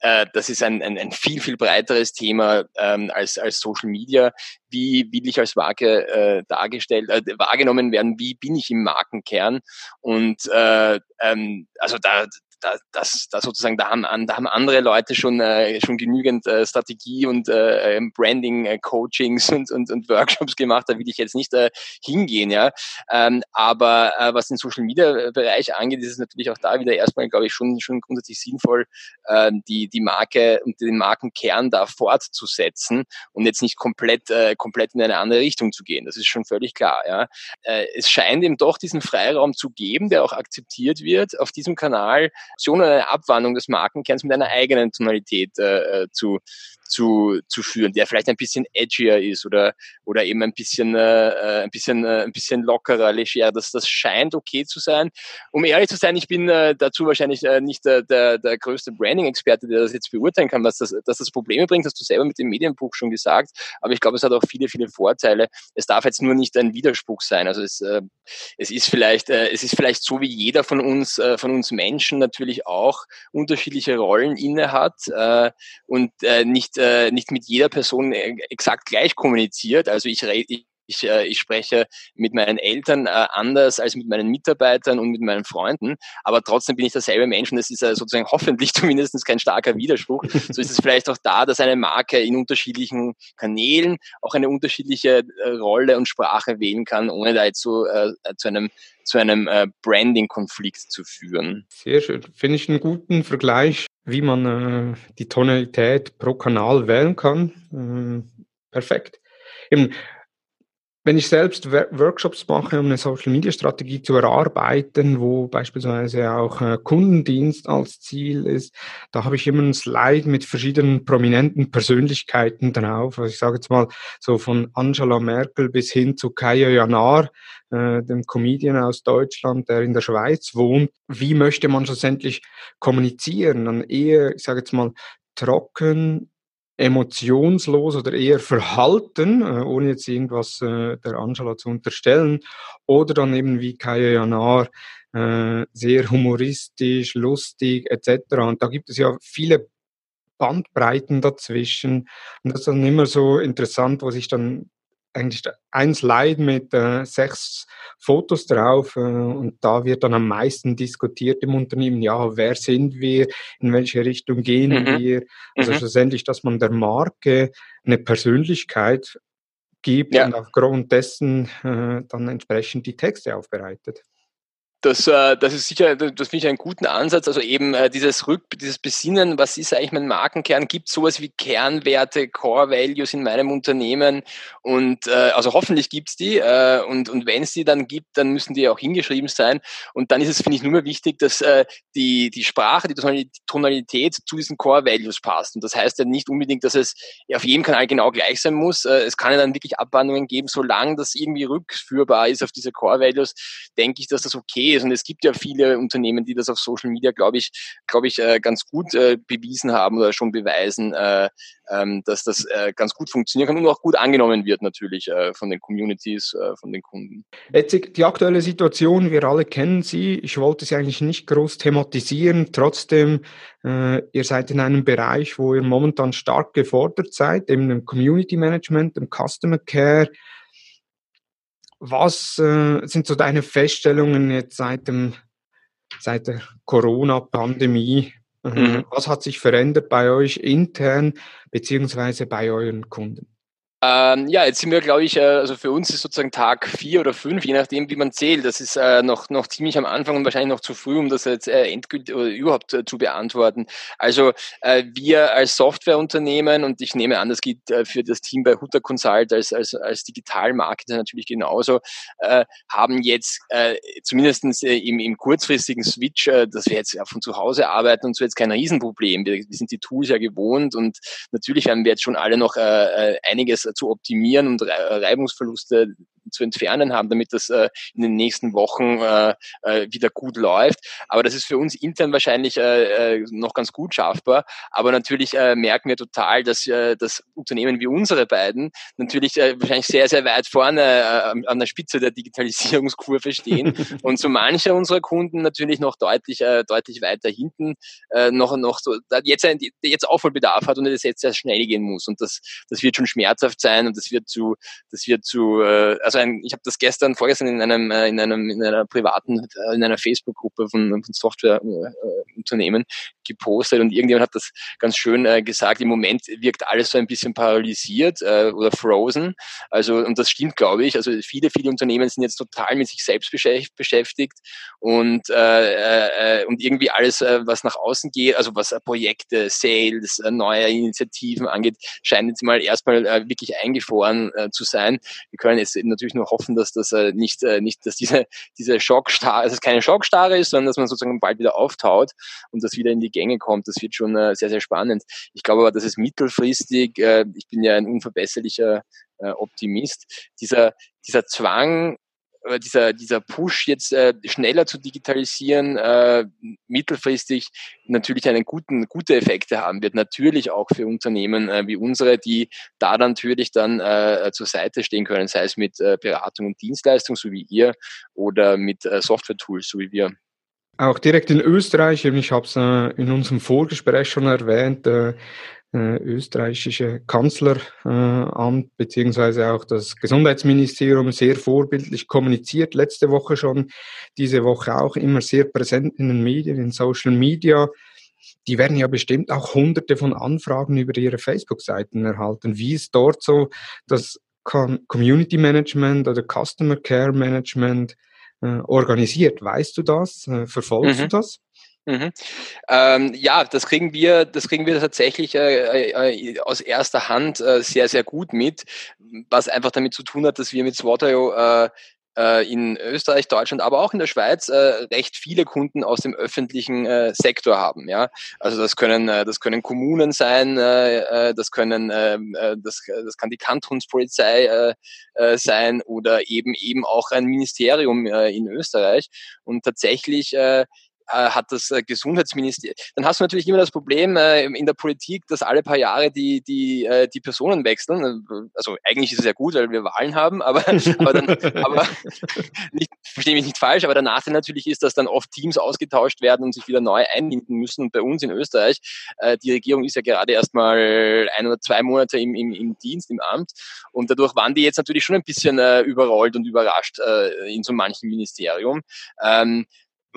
äh, das ist ein, ein, ein viel, viel breiteres Thema ähm, als, als Social Media. Wie will ich als Marke äh, dargestellt, äh, wahrgenommen werden? Wie bin ich im Markenkern? Und äh, ähm, also da, da, das, da sozusagen, da haben, da haben andere Leute schon, äh, schon genügend äh, Strategie und äh, ähm, Branding, äh, Coachings und, und, und Workshops gemacht, da will ich jetzt nicht äh, hingehen, ja. Ähm, aber äh, was den Social Media Bereich angeht, ist es natürlich auch da wieder erstmal, glaube ich, schon, schon grundsätzlich sinnvoll, äh, die, die Marke und den Markenkern da fortzusetzen und jetzt nicht komplett, äh, komplett in eine andere Richtung zu gehen. Das ist schon völlig klar, ja. Äh, es scheint eben doch diesen Freiraum zu geben, der auch akzeptiert wird auf diesem Kanal, Option oder eine Abwandlung des Markenkerns mit einer eigenen Tonalität äh, äh zu, zu, zu führen, der vielleicht ein bisschen edgier ist oder, oder eben ein bisschen, äh, ein bisschen, äh, ein bisschen lockerer, leger. Das, das scheint okay zu sein. Um ehrlich zu sein, ich bin äh, dazu wahrscheinlich äh, nicht der, der, der größte Branding-Experte, der das jetzt beurteilen kann, was das, dass das Probleme bringt, hast du selber mit dem Medienbuch schon gesagt. Aber ich glaube, es hat auch viele, viele Vorteile. Es darf jetzt nur nicht ein Widerspruch sein. Also es, äh, es ist vielleicht, äh, es ist vielleicht so, wie jeder von uns, äh, von uns Menschen natürlich auch unterschiedliche Rollen inne hat äh, und äh, nicht äh, nicht mit jeder Person äh, exakt gleich kommuniziert. Also ich, ich ich, äh, ich spreche mit meinen Eltern äh, anders als mit meinen Mitarbeitern und mit meinen Freunden, aber trotzdem bin ich derselbe Mensch und das ist äh, sozusagen hoffentlich zumindest kein starker Widerspruch. So ist es vielleicht auch da, dass eine Marke in unterschiedlichen Kanälen auch eine unterschiedliche äh, Rolle und Sprache wählen kann, ohne da jetzt so äh, zu einem zu einem äh, Branding-Konflikt zu führen. Sehr schön. Finde ich einen guten Vergleich wie man äh, die Tonalität pro Kanal wählen kann. Äh, perfekt. Eben, wenn ich selbst Workshops mache, um eine Social-Media-Strategie zu erarbeiten, wo beispielsweise auch äh, Kundendienst als Ziel ist, da habe ich immer ein Slide mit verschiedenen prominenten Persönlichkeiten drauf. Also ich sage jetzt mal so von Angela Merkel bis hin zu Kaya Janar, äh, dem Comedian aus Deutschland, der in der Schweiz wohnt. Wie möchte man schlussendlich kommunizieren? Dann eher, ich sage jetzt mal, trocken, emotionslos oder eher verhalten, äh, ohne jetzt irgendwas äh, der Angela zu unterstellen, oder dann eben wie Kaya Janar, äh, sehr humoristisch, lustig etc. Und da gibt es ja viele Bandbreiten dazwischen. Und das ist dann immer so interessant, wo sich dann eigentlich ein Slide mit äh, sechs Fotos drauf äh, und da wird dann am meisten diskutiert im Unternehmen, ja, wer sind wir, in welche Richtung gehen mhm. wir. Also mhm. schlussendlich, dass man der Marke eine Persönlichkeit gibt ja. und aufgrund dessen äh, dann entsprechend die Texte aufbereitet. Das, äh, das ist sicher, das finde ich einen guten Ansatz. Also eben äh, dieses Rück, dieses Besinnen, was ist eigentlich mein Markenkern? Gibt sowas wie Kernwerte, Core Values in meinem Unternehmen? Und äh, also hoffentlich gibt's die. Äh, und und wenn es die dann gibt, dann müssen die auch hingeschrieben sein. Und dann ist es, finde ich, nur mehr wichtig, dass die, die Sprache, die Tonalität zu diesen Core Values passt. Und das heißt ja nicht unbedingt, dass es auf jedem Kanal genau gleich sein muss. Es kann ja dann wirklich Abwandlungen geben, solange das irgendwie rückführbar ist auf diese Core Values, denke ich, dass das okay. Und es gibt ja viele Unternehmen, die das auf Social Media, glaube ich, glaube ich, äh, ganz gut äh, bewiesen haben oder schon beweisen, äh, ähm, dass das äh, ganz gut funktionieren kann und auch gut angenommen wird natürlich äh, von den Communities, äh, von den Kunden. Jetzt die aktuelle Situation, wir alle kennen sie. Ich wollte sie eigentlich nicht groß thematisieren. Trotzdem, äh, ihr seid in einem Bereich, wo ihr momentan stark gefordert seid, eben im Community Management, im Customer Care. Was äh, sind so deine Feststellungen jetzt seit dem seit der Corona-Pandemie? Mhm. mhm. Was hat sich verändert bei euch intern beziehungsweise bei euren Kunden? Ähm, ja, jetzt sind wir, glaube ich, äh, also für uns ist sozusagen Tag vier oder fünf, je nachdem, wie man zählt. Das ist äh, noch, noch ziemlich am Anfang und wahrscheinlich noch zu früh, um das jetzt äh, endgültig oder überhaupt äh, zu beantworten. Also äh, wir als Softwareunternehmen und ich nehme an, das gilt äh, für das Team bei Hutter Consult als, als, als Digitalmarketer natürlich genauso, äh, haben jetzt äh, zumindest äh, im, im kurzfristigen Switch, äh, dass wir jetzt von zu Hause arbeiten und so jetzt kein Riesenproblem. Wir, wir sind die Tools ja gewohnt und natürlich werden wir jetzt schon alle noch äh, äh einiges zu optimieren und Reibungsverluste zu entfernen haben, damit das äh, in den nächsten Wochen äh, äh, wieder gut läuft. Aber das ist für uns intern wahrscheinlich äh, äh, noch ganz gut schaffbar. Aber natürlich äh, merken wir total, dass, äh, dass Unternehmen wie unsere beiden natürlich äh, wahrscheinlich sehr, sehr weit vorne äh, an der Spitze der Digitalisierungskurve stehen und so mancher unserer Kunden natürlich noch deutlich, äh, deutlich weiter hinten äh, noch, noch so jetzt, jetzt Aufholbedarf hat und es jetzt sehr schnell gehen muss. Und das, das wird schon schmerzhaft sein und das wird zu, das wird zu, äh, also ein, ich habe das gestern, vorgestern in einem, äh, in einem, in einer privaten, äh, in einer Facebook-Gruppe von, von Softwareunternehmen gepostet und irgendjemand hat das ganz schön äh, gesagt. Im Moment wirkt alles so ein bisschen paralysiert äh, oder frozen. Also und das stimmt, glaube ich. Also viele, viele Unternehmen sind jetzt total mit sich selbst beschäftigt und äh, äh, und irgendwie alles, äh, was nach außen geht, also was äh, Projekte, Sales, äh, neue Initiativen angeht, scheint jetzt mal erstmal äh, wirklich eingefroren äh, zu sein. Wir können jetzt natürlich nur hoffen, dass das äh, nicht, äh, nicht, dass diese, diese Schockstarre, dass es keine Schockstarre ist, sondern dass man sozusagen bald wieder auftaut und das wieder in die Gänge kommt. Das wird schon äh, sehr, sehr spannend. Ich glaube aber, dass es mittelfristig, äh, ich bin ja ein unverbesserlicher äh, Optimist, dieser, dieser Zwang, dieser, dieser Push jetzt äh, schneller zu digitalisieren, äh, mittelfristig natürlich einen guten, gute Effekte haben wird. Natürlich auch für Unternehmen äh, wie unsere, die da natürlich dann äh, zur Seite stehen können, sei es mit äh, Beratung und Dienstleistung, so wie ihr, oder mit äh, Software-Tools, so wie wir. Auch direkt in Österreich, ich habe es äh, in unserem Vorgespräch schon erwähnt, äh, äh, österreichische Kanzleramt beziehungsweise auch das Gesundheitsministerium sehr vorbildlich kommuniziert, letzte Woche schon, diese Woche auch immer sehr präsent in den Medien, in Social Media. Die werden ja bestimmt auch hunderte von Anfragen über ihre Facebook-Seiten erhalten. Wie ist dort so das Community Management oder Customer Care Management äh, organisiert. Weißt du das? Äh, verfolgst mhm. du das? Mhm. Ähm, ja, das kriegen wir, das kriegen wir tatsächlich äh, äh, aus erster Hand äh, sehr, sehr gut mit, was einfach damit zu tun hat, dass wir mit Swat.io äh, äh, in Österreich, Deutschland, aber auch in der Schweiz äh, recht viele Kunden aus dem öffentlichen äh, Sektor haben. Ja, also das können äh, das können Kommunen sein, äh, äh das können ähm, äh, das das kann die Kantonspolizei äh, äh, sein oder eben eben auch ein Ministerium äh, in Österreich und tatsächlich äh, äh, hat das äh, Gesundheitsministerium. Dann hast du natürlich immer das Problem äh, in der Politik, dass alle paar Jahre die, die, äh, die Personen wechseln. Also eigentlich ist es ja gut, weil wir Wahlen haben, aber, aber, dann, aber nicht, verstehe mich nicht falsch, aber der Nachteil natürlich ist, dass dann oft Teams ausgetauscht werden und sich wieder neu einbinden müssen. Und bei uns in Österreich, äh, die Regierung ist ja gerade erst mal ein oder zwei Monate im, im, im Dienst, im Amt. Und dadurch waren die jetzt natürlich schon ein bisschen äh, überrollt und überrascht äh, in so manchem Ministerium. Ähm,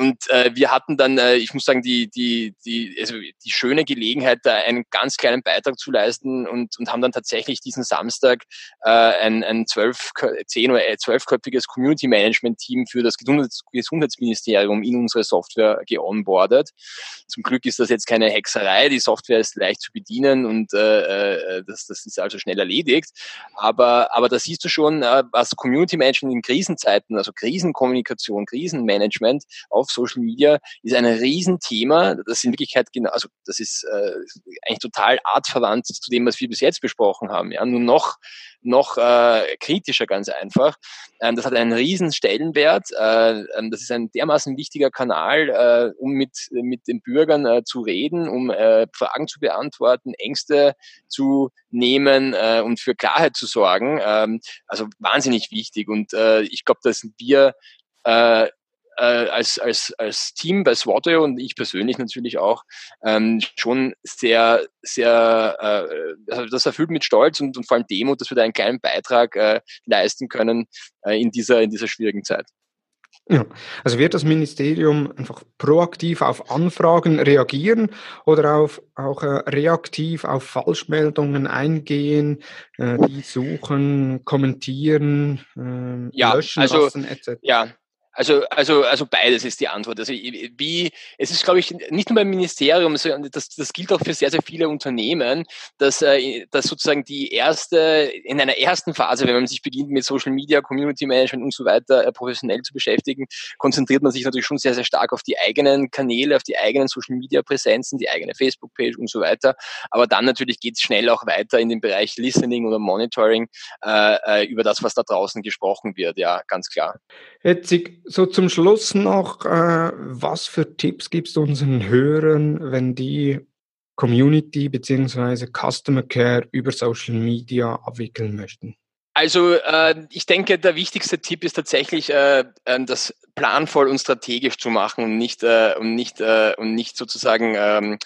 und äh, wir hatten dann, äh, ich muss sagen, die, die, die, also die schöne Gelegenheit, da einen ganz kleinen Beitrag zu leisten und, und haben dann tatsächlich diesen Samstag äh, ein, ein zwölf, zehn oder zwölfköpfiges Community Management Team für das Gesundheits Gesundheitsministerium in unsere Software geonboardet. Zum Glück ist das jetzt keine Hexerei, die Software ist leicht zu bedienen und äh, äh das, das ist also schnell erledigt. Aber, aber da siehst du schon, äh, was Community Management in Krisenzeiten, also Krisenkommunikation, Krisenmanagement auf Social Media ist ein Riesenthema. Das ist in Wirklichkeit genau, also das ist äh, eigentlich total artverwandt zu dem, was wir bis jetzt besprochen haben. Ja, nur noch noch äh, kritischer ganz einfach. Ähm, das hat einen riesen Stellenwert. Äh, ähm, das ist ein dermaßen wichtiger Kanal, äh, um mit, mit den Bürgern äh, zu reden, um äh, Fragen zu beantworten, Ängste zu nehmen äh, und für Klarheit zu sorgen. Ähm, also wahnsinnig wichtig. Und äh, ich glaube, dass wir äh, äh, als, als, als Team bei Swatio und ich persönlich natürlich auch ähm, schon sehr, sehr, äh, also das erfüllt mit Stolz und, und vor allem Demut, dass wir da einen kleinen Beitrag äh, leisten können äh, in, dieser, in dieser schwierigen Zeit. Ja, also wird das Ministerium einfach proaktiv auf Anfragen reagieren oder auf, auch äh, reaktiv auf Falschmeldungen eingehen, äh, die suchen, kommentieren, äh, ja, löschen also, lassen etc.? Ja, also, also, also beides ist die Antwort. Also wie, es ist, glaube ich, nicht nur beim Ministerium, sondern das, das gilt auch für sehr, sehr viele Unternehmen, dass, äh, dass sozusagen die erste, in einer ersten Phase, wenn man sich beginnt mit Social Media, Community Management und so weiter äh, professionell zu beschäftigen, konzentriert man sich natürlich schon sehr, sehr stark auf die eigenen Kanäle, auf die eigenen Social Media Präsenzen, die eigene Facebook-Page und so weiter. Aber dann natürlich geht es schnell auch weiter in den Bereich Listening oder Monitoring äh, äh über das, was da draußen gesprochen wird. Ja, ganz klar. Jetzt so zum Schluss noch, äh, was für Tipps gibst du unseren Hörern, wenn die Community bzw. Customer Care über Social Media abwickeln möchten? Also äh, ich denke, der wichtigste Tipp ist tatsächlich, äh, äh, das planvoll und strategisch zu machen und nicht äh, und nicht äh, und nicht sozusagen ähm,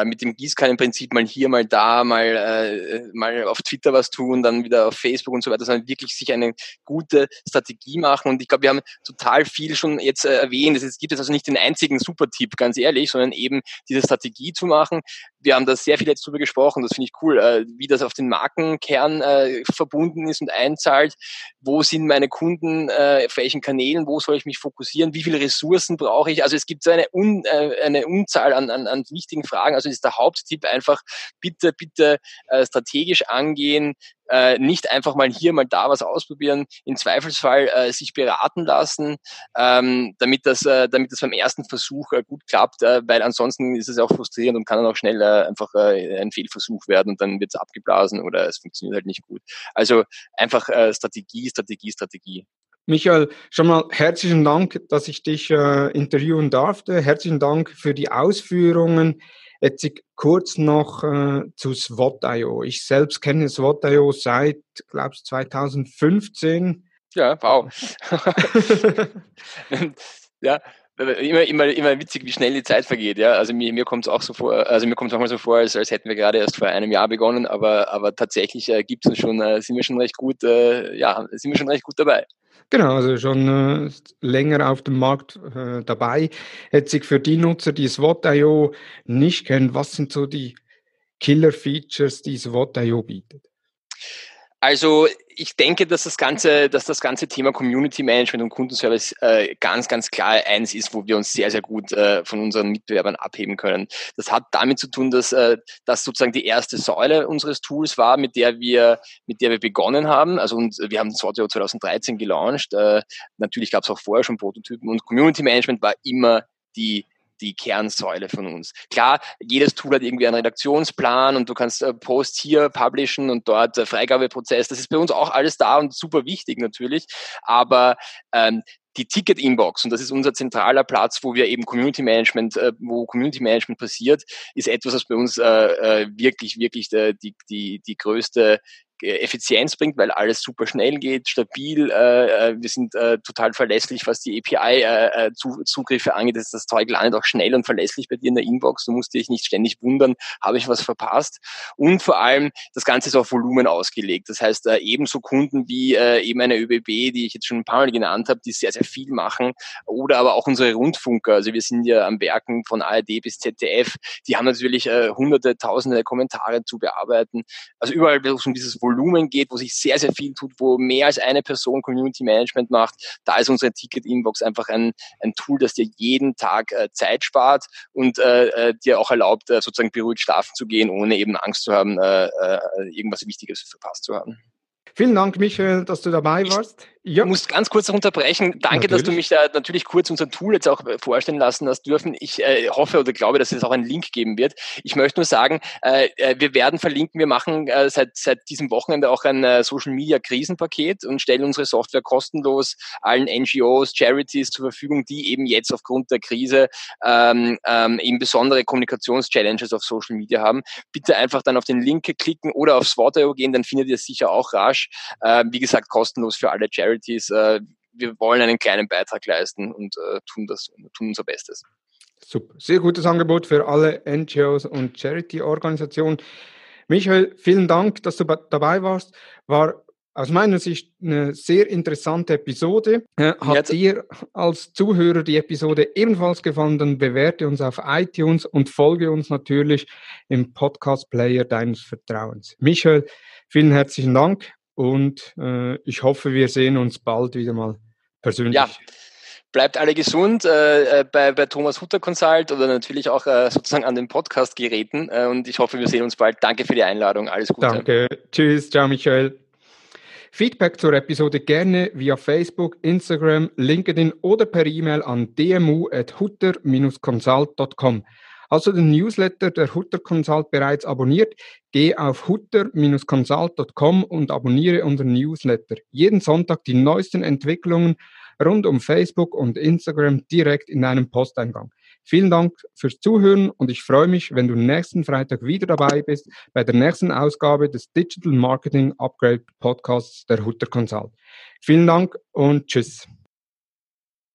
äh, mit dem Gießkannenprinzip mal hier, mal da, mal äh, mal auf Twitter was tun, dann wieder auf Facebook und so weiter, sondern wirklich sich eine gute Strategie machen. Und ich glaube, wir haben total viel schon jetzt äh, erwähnt. Es gibt jetzt also nicht den einzigen Super-Tipp, ganz ehrlich, sondern eben diese Strategie zu machen. Wir haben da sehr viel jetzt drüber gesprochen. Das finde ich cool, äh, wie das auf den Markenkern äh, verbunden ist und einzahlt. Wo sind meine Kunden? Äh, auf welchen Kanälen? Wo soll ich mich fokussieren? Wie viele Ressourcen brauche ich? Also es gibt so eine, Un, äh, eine Unzahl an, an, an wichtigen Fragen. Also ist der Haupttipp einfach, bitte, bitte äh, strategisch angehen, äh, nicht einfach mal hier, mal da was ausprobieren, im Zweifelsfall äh, sich beraten lassen, ähm, damit, das, äh, damit das beim ersten Versuch äh, gut klappt, äh, weil ansonsten ist es auch frustrierend und kann dann auch schnell äh, einfach äh, ein Fehlversuch werden und dann wird es abgeblasen oder es funktioniert halt nicht gut. Also einfach äh, Strategie, Strategie, Strategie. Michael, schon mal herzlichen Dank, dass ich dich äh, interviewen durfte. Herzlichen Dank für die Ausführungen. Jetzt kurz noch äh, zu SWOT.io. Ich selbst kenne SWOT.io seit, glaube ich, 2015. Ja, wow. ja, immer, immer, immer witzig, wie schnell die Zeit vergeht. Ja, also mir, mir kommt es auch so vor, also mir kommt auch mal so vor, als, als hätten wir gerade erst vor einem Jahr begonnen, aber, aber tatsächlich äh, gibt schon, äh, sind wir schon recht gut, äh, ja, sind wir schon recht gut dabei. Genau, also schon äh, länger auf dem Markt äh, dabei. Jetzt sich für die Nutzer, die SWOT.io nicht kennen, was sind so die Killer-Features, die SWOT.io bietet? Also ich denke, dass das ganze, dass das ganze Thema Community Management und Kundenservice äh, ganz, ganz klar eins ist, wo wir uns sehr, sehr gut äh, von unseren Mitbewerbern abheben können. Das hat damit zu tun, dass äh, das sozusagen die erste Säule unseres Tools war, mit der wir, mit der wir begonnen haben. Also und wir haben Sortio 2013 gelauncht. Äh, natürlich gab es auch vorher schon Prototypen und Community Management war immer die die Kernsäule von uns. Klar, jedes Tool hat irgendwie einen Redaktionsplan und du kannst äh, Post hier publishen und dort äh, Freigabeprozess. Das ist bei uns auch alles da und super wichtig natürlich. Aber ähm, die Ticket-Inbox, und das ist unser zentraler Platz, wo wir eben Community Management, äh, wo Community Management passiert, ist etwas, was bei uns äh, äh wirklich, wirklich äh, die, die, die größte Effizienz bringt, weil alles super schnell geht, stabil. Äh, äh wir sind äh, total verlässlich, was die API-Zugriffe äh, angeht. Das, das Zeug landet auch schnell und verlässlich bei dir in der Inbox. Du musst dich nicht ständig wundern, habe ich was verpasst. Und vor allem, das Ganze ist auf Volumen ausgelegt. Das heißt, äh, ebenso Kunden wie äh, eben eine ÖBB, die ich jetzt schon ein paar Mal genannt habe, die sehr, sehr viel machen. Oder aber auch unsere Rundfunker. Also wir sind ja am Werken von ARD bis ZDF. Die haben natürlich äh, hunderte, tausende Kommentare zu bearbeiten. Also überall, um dieses Volumen geht, wo sich sehr, sehr viel tut, wo mehr als eine Person Community Management macht, da ist unsere Ticket-Inbox einfach ein, ein Tool, das dir jeden Tag äh, Zeit spart und äh, äh, dir auch erlaubt, äh, sozusagen beruhigt schlafen zu gehen, ohne eben Angst zu haben, äh, äh, irgendwas Wichtiges verpasst zu haben. Vielen Dank, Michael, dass du dabei warst. Ja. muss ganz kurz unterbrechen. Danke, natürlich. dass du mich da natürlich kurz unser Tool jetzt auch äh, vorstellen lassen hast dürfen. Ich äh, hoffe oder glaube, dass es auch einen Link geben wird. Ich möchte nur sagen, äh, äh, wir werden verlinken, wir machen äh, seit, seit diesem Wochenende auch ein äh, Social Media Krisenpaket und stellen unsere Software kostenlos allen NGOs, Charities zur Verfügung, die eben jetzt aufgrund der Krise ähm, ähm, eben besondere Kommunikationschallenges auf Social Media haben. Bitte einfach dann auf den Link klicken oder auf SWOT.io gehen, dann findet ihr es sicher auch rasch. Äh, wie gesagt, kostenlos für alle Charities. Charities, äh, wir wollen einen kleinen Beitrag leisten und äh, tun das, tun unser Bestes. Super. Sehr gutes Angebot für alle NGOs und Charity-Organisationen. Michael, vielen Dank, dass du dabei warst. War aus meiner Sicht eine sehr interessante Episode. Äh, hat Jetzt. dir als Zuhörer die Episode ebenfalls gefallen, dann bewerte uns auf iTunes und folge uns natürlich im Podcast-Player deines Vertrauens. Michael, vielen herzlichen Dank und äh, ich hoffe, wir sehen uns bald wieder mal persönlich. Ja. Bleibt alle gesund äh, äh, bei, bei Thomas Hutter Consult oder natürlich auch äh, sozusagen an den Podcast-Geräten. Äh, und ich hoffe, wir sehen uns bald. Danke für die Einladung. Alles Gute. Danke. Tschüss. Ciao, Michael. Feedback zur Episode gerne via Facebook, Instagram, LinkedIn oder per E-Mail an dmu.hutter-consult.com. Hast du den Newsletter der Hutter Consult bereits abonniert? Geh auf hutter-consult.com und abonniere unseren Newsletter. Jeden Sonntag die neuesten Entwicklungen rund um Facebook und Instagram direkt in deinem Posteingang. Vielen Dank fürs Zuhören und ich freue mich, wenn du nächsten Freitag wieder dabei bist bei der nächsten Ausgabe des Digital Marketing Upgrade Podcasts der Hutter Consult. Vielen Dank und tschüss.